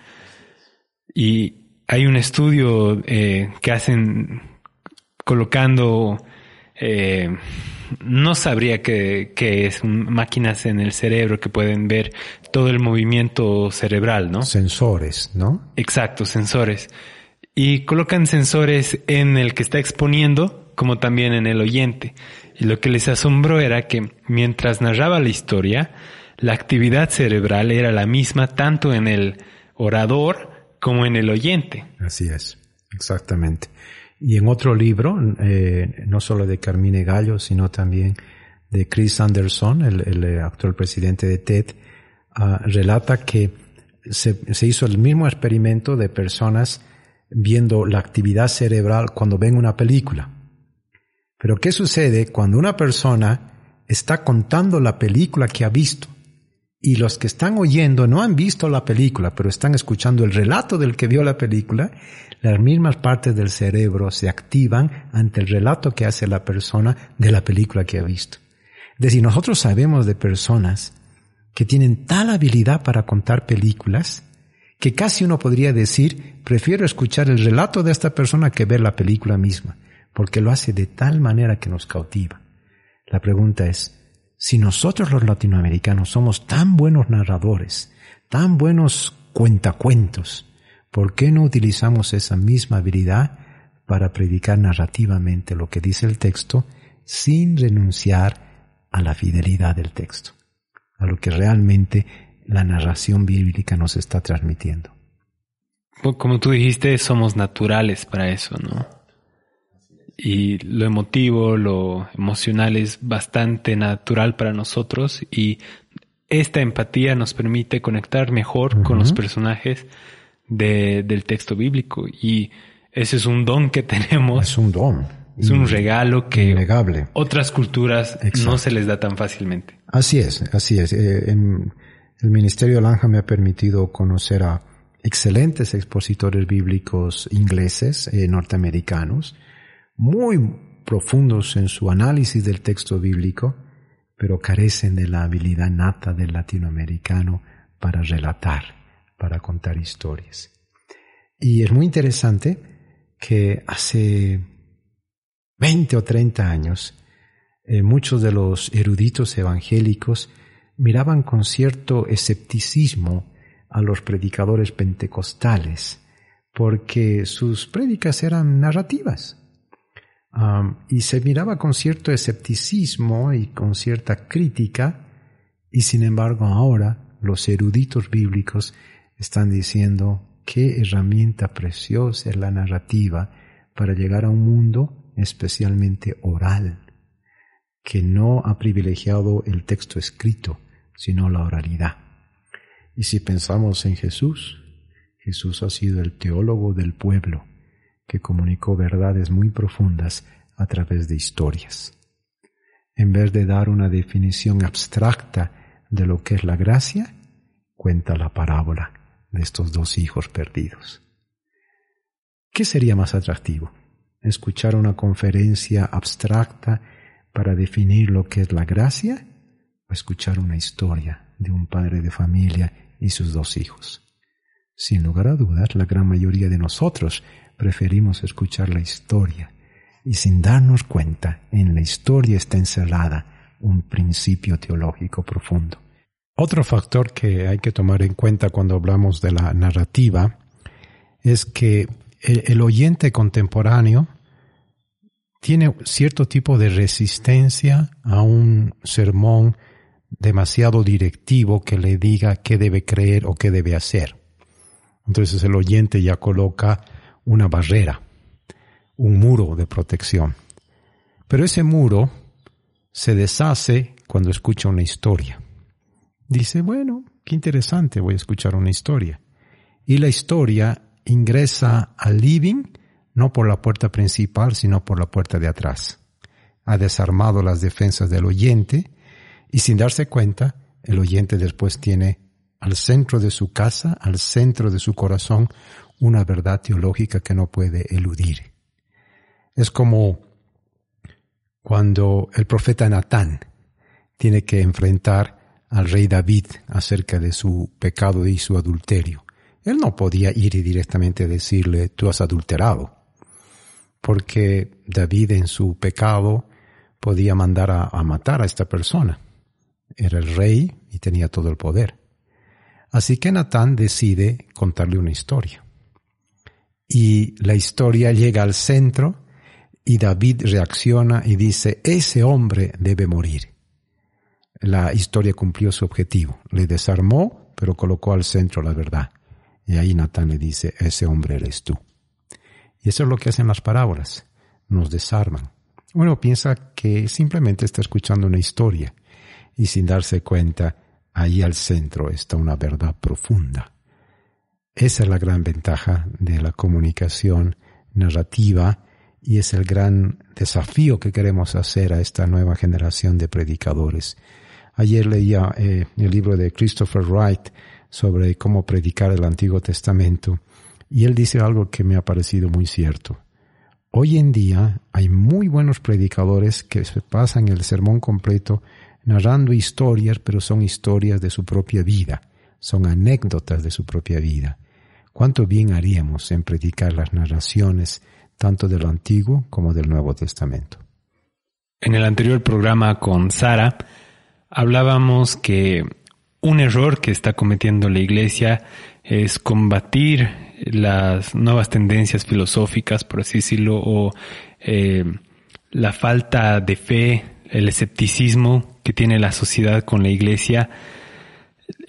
Y hay un estudio eh, que hacen colocando eh, no sabría que, es máquinas en el cerebro que pueden ver todo el movimiento cerebral, ¿no? Sensores, ¿no? Exacto, sensores. Y colocan sensores en el que está exponiendo como también en el oyente. Y lo que les asombró era que mientras narraba la historia, la actividad cerebral era la misma tanto en el orador como en el oyente. Así es, exactamente. Y en otro libro, eh, no solo de Carmine Gallo, sino también de Chris Anderson, el, eh, actual presidente de TED, ah, relata que se, se, hizo el mismo experimento de personas viendo la actividad cerebral cuando ven una película. Pero ¿qué sucede cuando una persona está contando la película que ha visto? Y los que están oyendo no han visto la película, pero están escuchando el relato del que vio la película, las mismas partes del cerebro se activan ante el relato que hace la persona de la película que ha visto. Es decir, nosotros sabemos de personas que tienen tal habilidad para contar películas que casi uno podría decir, prefiero escuchar el relato de esta persona que ver la película misma, porque lo hace de tal manera que nos cautiva. La pregunta es, si nosotros los latinoamericanos somos tan buenos narradores, tan buenos cuentacuentos, ¿por qué no utilizamos esa misma habilidad para predicar narrativamente lo que dice el texto sin renunciar a la fidelidad del texto, a lo que realmente la narración bíblica nos está transmitiendo? Como tú dijiste, somos naturales para eso, ¿no? Y lo emotivo, lo emocional es bastante natural para nosotros y esta empatía nos permite conectar mejor con los personajes de, del texto bíblico y ese es un don que tenemos. Es un don. Es un regalo que otras culturas no se les da tan fácilmente. Así es, así es. Eh, el Ministerio Lanja me ha permitido conocer a excelentes expositores bíblicos ingleses, eh, norteamericanos, muy profundos en su análisis del texto bíblico, pero carecen de la habilidad nata del latinoamericano para relatar, para contar historias. Y es muy interesante que hace 20 o 30 años, eh, muchos de los eruditos evangélicos miraban con cierto escepticismo a los predicadores pentecostales, porque sus prédicas eran narrativas, y se miraba con cierto escepticismo y con cierta crítica, y sin embargo ahora los eruditos bíblicos están diciendo qué herramienta preciosa es la narrativa para llegar a un mundo especialmente oral, que no ha privilegiado el texto escrito, sino la oralidad. Y si pensamos en Jesús, Jesús ha sido el teólogo del pueblo, que comunicó verdades muy profundas a través de historias. En vez de dar una definición abstracta de lo que es la gracia, cuenta la parábola de estos dos hijos perdidos. ¿Qué sería más atractivo? ¿Escuchar una conferencia abstracta para definir lo que es la gracia? ¿O escuchar una historia de un padre de familia y sus dos hijos? Sin lugar a dudas, la gran mayoría de nosotros preferimos escuchar la historia y sin darnos cuenta, en la historia está encerrada un principio teológico profundo. Otro factor que hay que tomar en cuenta cuando hablamos de la narrativa es que el, oyente contemporáneo tiene cierto tipo de resistencia a un sermón demasiado directivo que le diga qué debe creer o qué debe hacer. Entonces el oyente ya coloca una barrera, un muro de protección. Pero ese muro se deshace cuando escucha una historia. Dice, bueno, qué interesante, voy a escuchar una historia. Y la historia ingresa al living no por la puerta principal, sino por la puerta de atrás. Ha desarmado las defensas del oyente y sin darse cuenta, el oyente después tiene al centro de su casa, al centro de su corazón, una verdad teológica que no puede eludir. Es como cuando el profeta Natán tiene que enfrentar al rey David acerca de su pecado y su adulterio. Él no podía ir y directamente decirle, tú has adulterado, porque David en su pecado podía mandar a, a matar a esta persona. Era el rey y tenía todo el poder. Así que Natán decide contarle una historia. Y la historia llega al centro y David reacciona y dice, ese hombre debe morir. La historia cumplió su objetivo. Le desarmó, pero colocó al centro la verdad. Y ahí Natán le dice, ese hombre eres tú. Y eso es lo que hacen las parábolas. Nos desarman. Uno piensa que simplemente está escuchando una historia y sin darse cuenta, ahí al centro está una verdad profunda. Esa es la gran ventaja de la comunicación narrativa y es el gran desafío que queremos hacer a esta nueva generación de predicadores. Ayer leía eh, el libro de Christopher Wright sobre cómo predicar el Antiguo Testamento y él dice algo que me ha parecido muy cierto. Hoy en día hay muy buenos predicadores que se pasan el sermón completo narrando historias, pero son historias de su propia vida, son anécdotas de su propia vida. ¿Cuánto bien haríamos en predicar las narraciones tanto del Antiguo como del Nuevo Testamento? En el anterior programa con Sara hablábamos que un error que está cometiendo la Iglesia es combatir las nuevas tendencias filosóficas, por así decirlo, o eh, la falta de fe, el escepticismo que tiene la sociedad con la iglesia,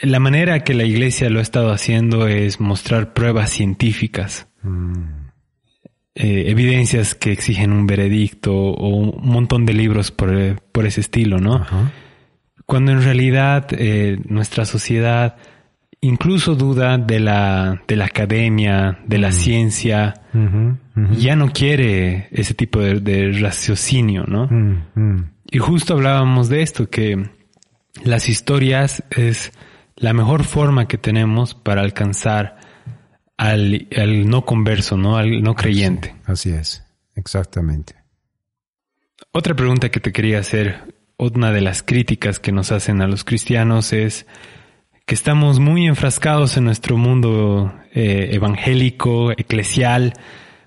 la manera que la iglesia lo ha estado haciendo es mostrar pruebas científicas, mm. eh, evidencias que exigen un veredicto o un montón de libros por, ese estilo, ¿no? Cuando en realidad eh, nuestra sociedad incluso duda de la, de la academia, de la mm. ciencia, ya no quiere ese tipo de, raciocinio, ¿no? Mm, y justo hablábamos de esto, que las historias es la mejor forma que tenemos para alcanzar al, no converso, ¿no? Al no creyente. Así, es, exactamente. Otra pregunta que te quería hacer, una de las críticas que nos hacen a los cristianos es que estamos muy enfrascados en nuestro mundo eh, evangélico, eclesial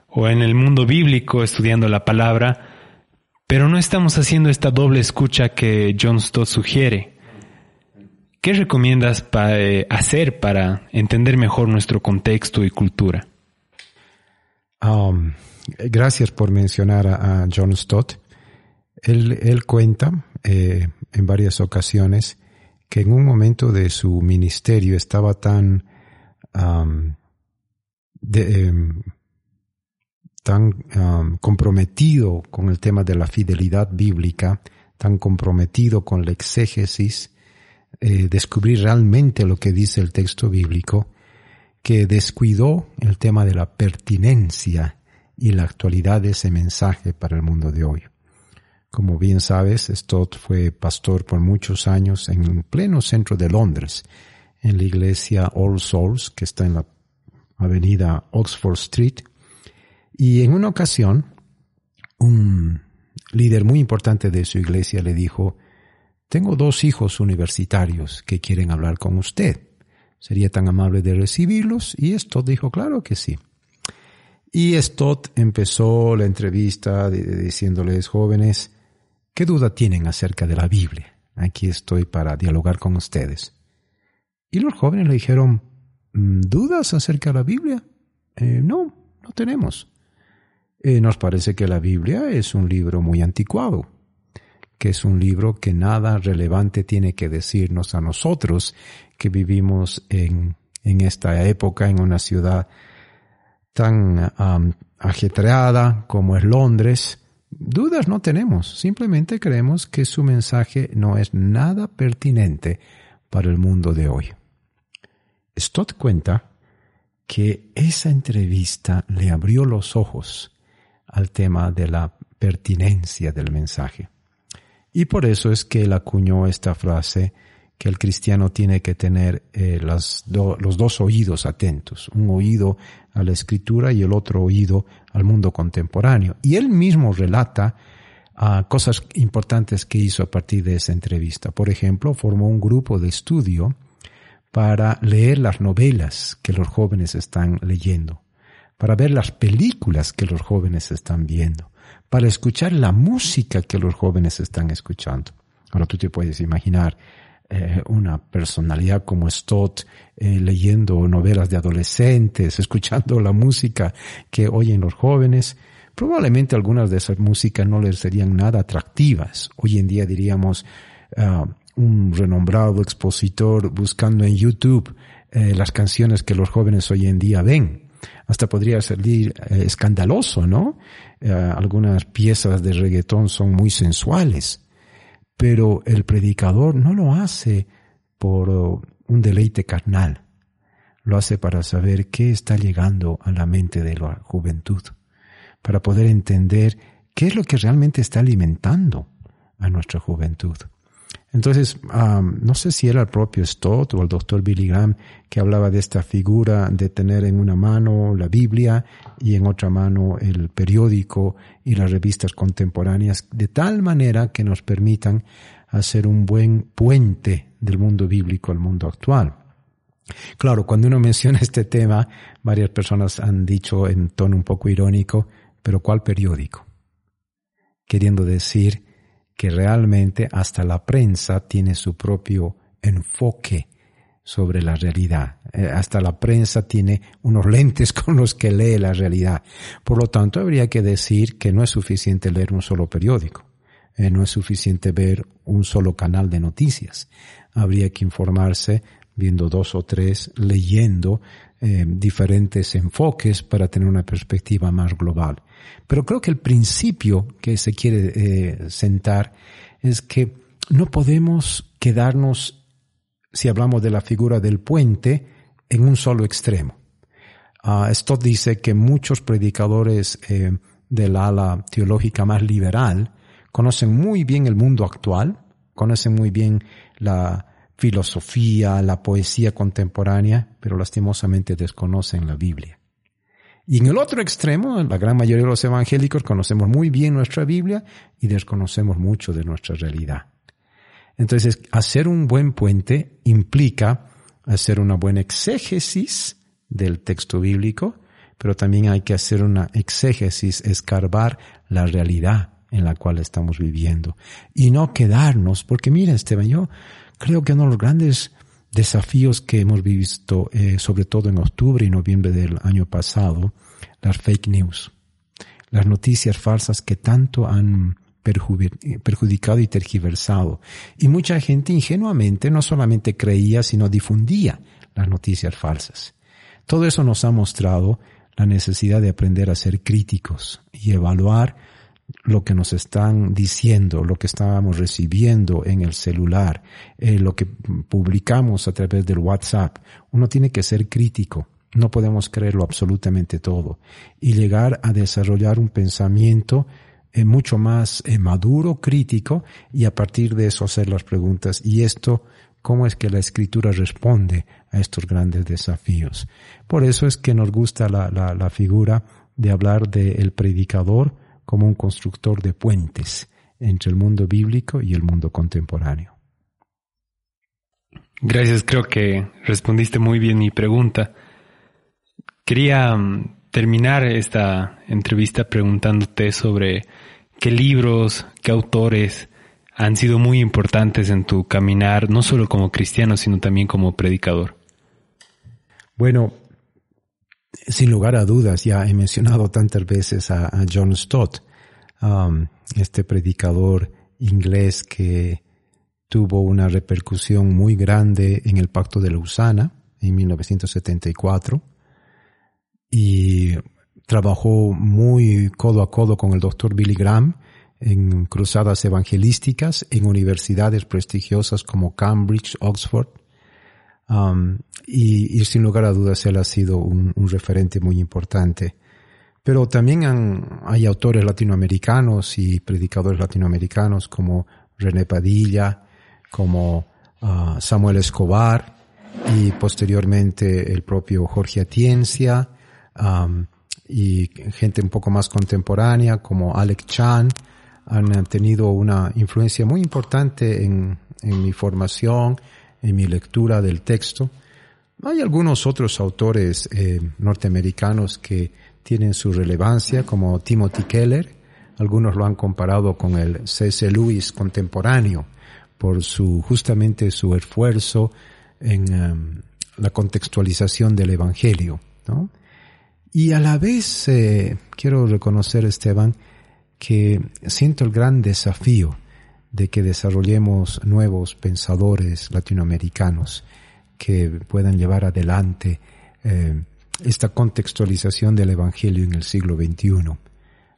o en el mundo bíblico estudiando la palabra, pero no estamos haciendo esta doble escucha que John Stott sugiere. ¿Qué recomiendas eh, hacer para entender mejor nuestro contexto y cultura? Um, gracias por mencionar a, John Stott. Él, cuenta eh, en varias ocasiones que en un momento de su ministerio estaba tan um, em, tan um, comprometido con el tema de la fidelidad bíblica, tan comprometido con la exégesis, eh, descubrir realmente lo que dice el texto bíblico, que descuidó el tema de la pertinencia y la actualidad de ese mensaje para el mundo de hoy. Como bien sabes, Stott fue pastor por muchos años en pleno centro de Londres, en la iglesia All Souls, que está en la avenida Oxford Street, y en una ocasión, un líder muy importante de su iglesia le dijo, tengo dos hijos universitarios que quieren hablar con usted. ¿Sería tan amable de recibirlos? Y Stott dijo, claro que sí. Y Stott empezó la entrevista diciéndoles, jóvenes, ¿qué duda tienen acerca de la Biblia? Aquí estoy para dialogar con ustedes. Y los jóvenes le dijeron, mm, ¿dudas acerca de la Biblia? Eh, no, no tenemos. Eh, nos parece que la Biblia es un libro muy anticuado, que es un libro que nada relevante tiene que decirnos a nosotros que vivimos en, en esta época en una ciudad tan ajetreada como es Londres. Dudas no tenemos, simplemente creemos que su mensaje no es nada pertinente para el mundo de hoy. Stott cuenta que esa entrevista le abrió los ojos al tema de la pertinencia del mensaje. Y por eso es que él acuñó esta frase que el cristiano tiene que tener eh, los dos oídos atentos, un oído a la escritura y el otro oído al mundo contemporáneo. Y él mismo relata ah, cosas importantes que hizo a partir de esa entrevista. Por ejemplo, formó un grupo de estudio para leer las novelas que los jóvenes están leyendo para ver las películas que los jóvenes están viendo, para escuchar la música que los jóvenes están escuchando. Ahora tú te puedes imaginar eh, una personalidad como Stott eh, leyendo novelas de adolescentes, escuchando la música que oyen los jóvenes. Probablemente algunas de esas músicas no les serían nada atractivas. Hoy en día diríamos uh, un renombrado expositor buscando en YouTube eh, las canciones que los jóvenes hoy en día ven hasta podría salir eh, escandaloso, ¿no? Eh, algunas piezas de reggaetón son muy sensuales, pero el predicador no lo hace por uh, un deleite carnal, lo hace para saber qué está llegando a la mente de la juventud, para poder entender qué es lo que realmente está alimentando a nuestra juventud. Entonces, no sé si era el propio Stott o el doctor Billy Graham que hablaba de esta figura de tener en una mano la Biblia y en otra mano el periódico y las revistas contemporáneas, de tal manera que nos permitan hacer un buen puente del mundo bíblico al mundo actual. Claro, cuando uno menciona este tema, varias personas han dicho en tono un poco irónico, pero ¿cuál periódico? Queriendo decir, que realmente hasta la prensa tiene su propio enfoque sobre la realidad. Eh, hasta la prensa tiene unos lentes con los que lee la realidad. Por lo tanto, habría que decir que no es suficiente leer un solo periódico. Eh, no es suficiente ver un solo canal de noticias. Habría que informarse viendo dos o tres, leyendo eh, diferentes enfoques para tener una perspectiva más global. Pero creo que el principio que se quiere eh, sentar es que no podemos quedarnos, si hablamos de la figura del puente, en un solo extremo. Uh, dice que muchos predicadores eh, del ala teológica más liberal conocen muy bien el mundo actual, conocen muy bien la filosofía, la poesía contemporánea, pero lastimosamente desconocen la Biblia. Y en el otro extremo, la gran mayoría de los evangélicos conocemos muy bien nuestra Biblia y desconocemos mucho de nuestra realidad. Entonces, hacer un buen puente implica hacer una buena exégesis del texto bíblico, pero también hay que hacer una exégesis, escarbar la realidad en la cual estamos viviendo. Y no quedarnos, porque mira Esteban, yo Creo que uno de los grandes desafíos que hemos visto, eh, sobre todo en octubre y noviembre del año pasado, las fake news, las noticias falsas que tanto han perjudicado y tergiversado. Y mucha gente ingenuamente no solamente creía, sino difundía las noticias falsas. Todo eso nos ha mostrado la necesidad de aprender a ser críticos y evaluar lo que nos están diciendo, lo que estábamos recibiendo en el celular, eh, lo que publicamos a través del WhatsApp. Uno tiene que ser crítico. No podemos creerlo absolutamente todo y llegar a desarrollar un pensamiento eh, mucho más eh, maduro, crítico y a partir de eso hacer las preguntas. Y esto, ¿cómo es que la escritura responde a estos grandes desafíos? Por eso es que nos gusta la, la, la figura de hablar del predicador, como un constructor de puentes entre el mundo bíblico y el mundo contemporáneo. Gracias, creo que respondiste muy bien mi pregunta. Quería mm, terminar esta entrevista preguntándote sobre qué libros, qué autores han sido muy importantes en tu caminar, no solo como cristiano, sino también como predicador. Bueno, sin lugar a dudas, ya he mencionado tantas veces a, John Stott, um, este predicador inglés que tuvo una repercusión muy grande en el Pacto de Lausana en 1974 y trabajó muy codo a codo con el doctor Billy Graham en cruzadas evangelísticas en universidades prestigiosas como Cambridge, Oxford. Um, y, sin lugar a dudas él ha sido un, referente muy importante. Pero también hay autores latinoamericanos y predicadores latinoamericanos como René Padilla, como uh, Samuel Escobar y posteriormente el propio Jorge Atiencia um, y gente un poco más contemporánea como Alec Chan han tenido una influencia muy importante en mi formación, en mi lectura del texto. Hay algunos otros autores eh, norteamericanos que tienen su relevancia, como Timothy Keller. Algunos lo han comparado con el C.S. Lewis contemporáneo por su justamente su esfuerzo en em, la contextualización del Evangelio. ¿no? Y a la vez eh, quiero reconocer, Esteban, que siento el gran desafío de que desarrollemos nuevos pensadores latinoamericanos que puedan llevar adelante eh, esta contextualización del Evangelio en el siglo XXI.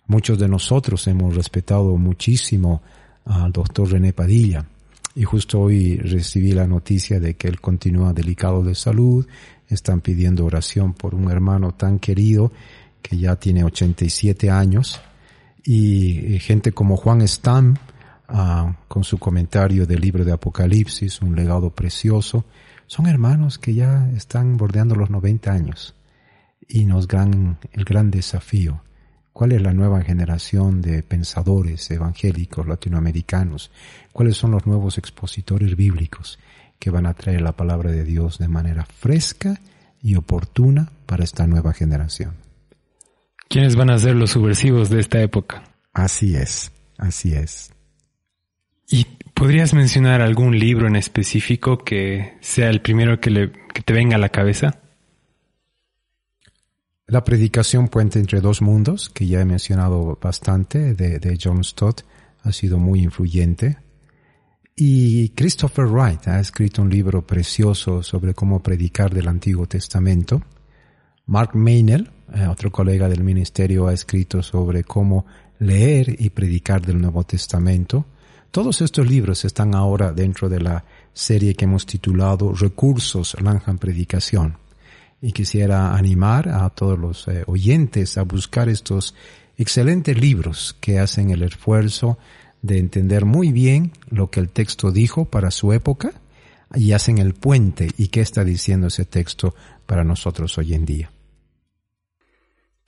Muchos de nosotros hemos respetado muchísimo al doctor René Padilla y justo hoy recibí la noticia de que él continúa delicado de salud, están pidiendo oración por un hermano tan querido que ya tiene 87 años y gente como Juan Stam, con su comentario del libro de Apocalipsis, un legado precioso, son hermanos que ya están bordeando los 90 años y nos dan el gran desafío. ¿Cuál es la nueva generación de pensadores evangélicos latinoamericanos? ¿Cuáles son los nuevos expositores bíblicos que van a traer la palabra de Dios de manera fresca y oportuna para esta nueva generación? ¿Quiénes van a ser los subversivos de esta época? Así es, así es. ¿Y podrías mencionar algún libro en específico que sea el primero que, le, te venga a la cabeza? La predicación Puente entre dos mundos, que ya he mencionado bastante, de, de John Stott, ha sido muy influyente. Y Christopher Wright ha escrito un libro precioso sobre cómo predicar del Antiguo Testamento. Mark Mainel, eh, otro colega del ministerio, ha escrito sobre cómo leer y predicar del Nuevo Testamento. Todos estos libros están ahora dentro de la serie que hemos titulado Recursos Lanham Predicación. Y quisiera animar a todos los eh, oyentes a buscar estos excelentes libros que hacen el esfuerzo de entender muy bien lo que el texto dijo para su época y hacen el puente y qué está diciendo ese texto para nosotros hoy en día.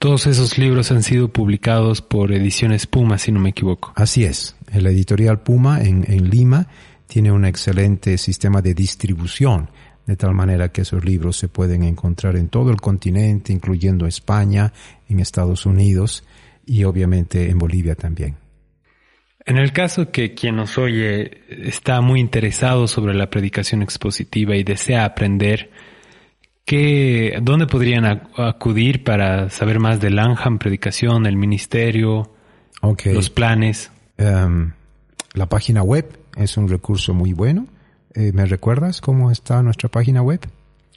Todos esos libros han sido publicados por Ediciones Puma, si no me equivoco. Así es. El editorial Puma en, Lima tiene un excelente sistema de distribución, de tal manera que esos libros se pueden encontrar en todo el continente, incluyendo España, en Estados Unidos y obviamente en Bolivia también. En el caso que quien nos oye está muy interesado sobre la predicación expositiva y desea aprender, ¿Qué, ¿Dónde podrían acudir para saber más del ANJAM, predicación, el ministerio, los planes? Em, la página web es un recurso muy bueno. Eh, ¿Me recuerdas cómo está nuestra página web?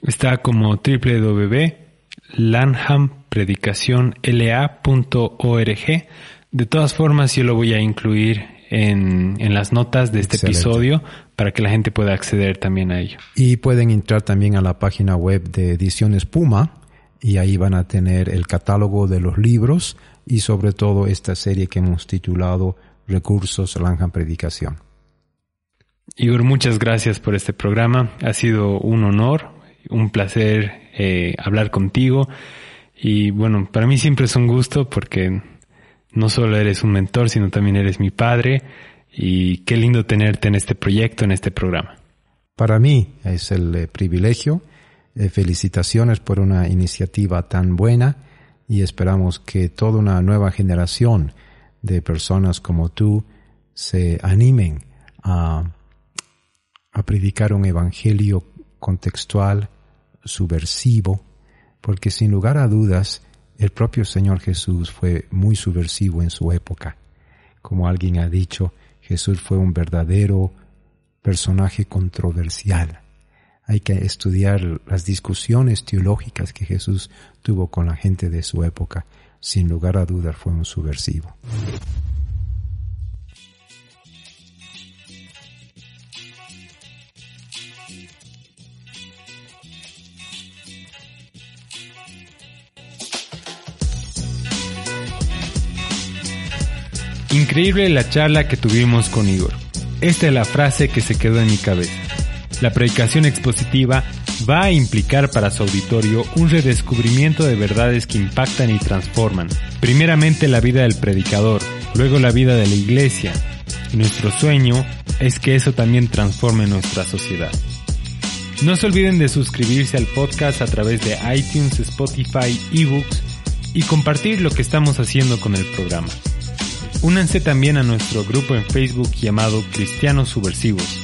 Está como www.lanhampredicacionla.org. De todas formas, yo lo voy a incluir en, en las notas de este episodio para que la gente pueda acceder también a ello. Y pueden entrar también a la página web de Ediciones Puma y ahí van a tener el catálogo de los libros y sobre todo esta serie que hemos titulado Recursos Lanjan Predicación. Igor, muchas gracias por este programa. Ha sido un honor, un placer eh, hablar contigo. Y bueno, para mí siempre es un gusto porque no solo eres un mentor, sino también eres mi padre y qué lindo tenerte en este proyecto, en este programa. Para mí es el eh, privilegio. Eh, felicitaciones por una iniciativa tan buena y esperamos que toda una nueva generación de personas como tú se animen a, a predicar un evangelio contextual, subversivo, porque sin lugar a dudas el propio Señor Jesús fue muy subversivo en su época. Como alguien ha dicho, Jesús fue un verdadero personaje controversial. Hay que estudiar las discusiones teológicas que Jesús tuvo con la gente de su época. Sin lugar a dudas fue un subversivo. Increíble la charla que tuvimos con Igor. Esta es la frase que se quedó en mi cabeza. La predicación expositiva va a implicar para su auditorio un redescubrimiento de verdades que impactan y transforman. Primeramente la vida del predicador, luego la vida de la iglesia. Nuestro sueño es que eso también transforme nuestra sociedad. No se olviden de suscribirse al podcast a través de iTunes, Spotify, eBooks y compartir lo que estamos haciendo con el programa. Únanse también a nuestro grupo en Facebook llamado Cristianos Subversivos,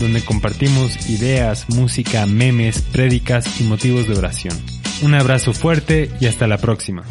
donde compartimos ideas, música, memes, prédicas y motivos de oración. Un abrazo fuerte y hasta la próxima.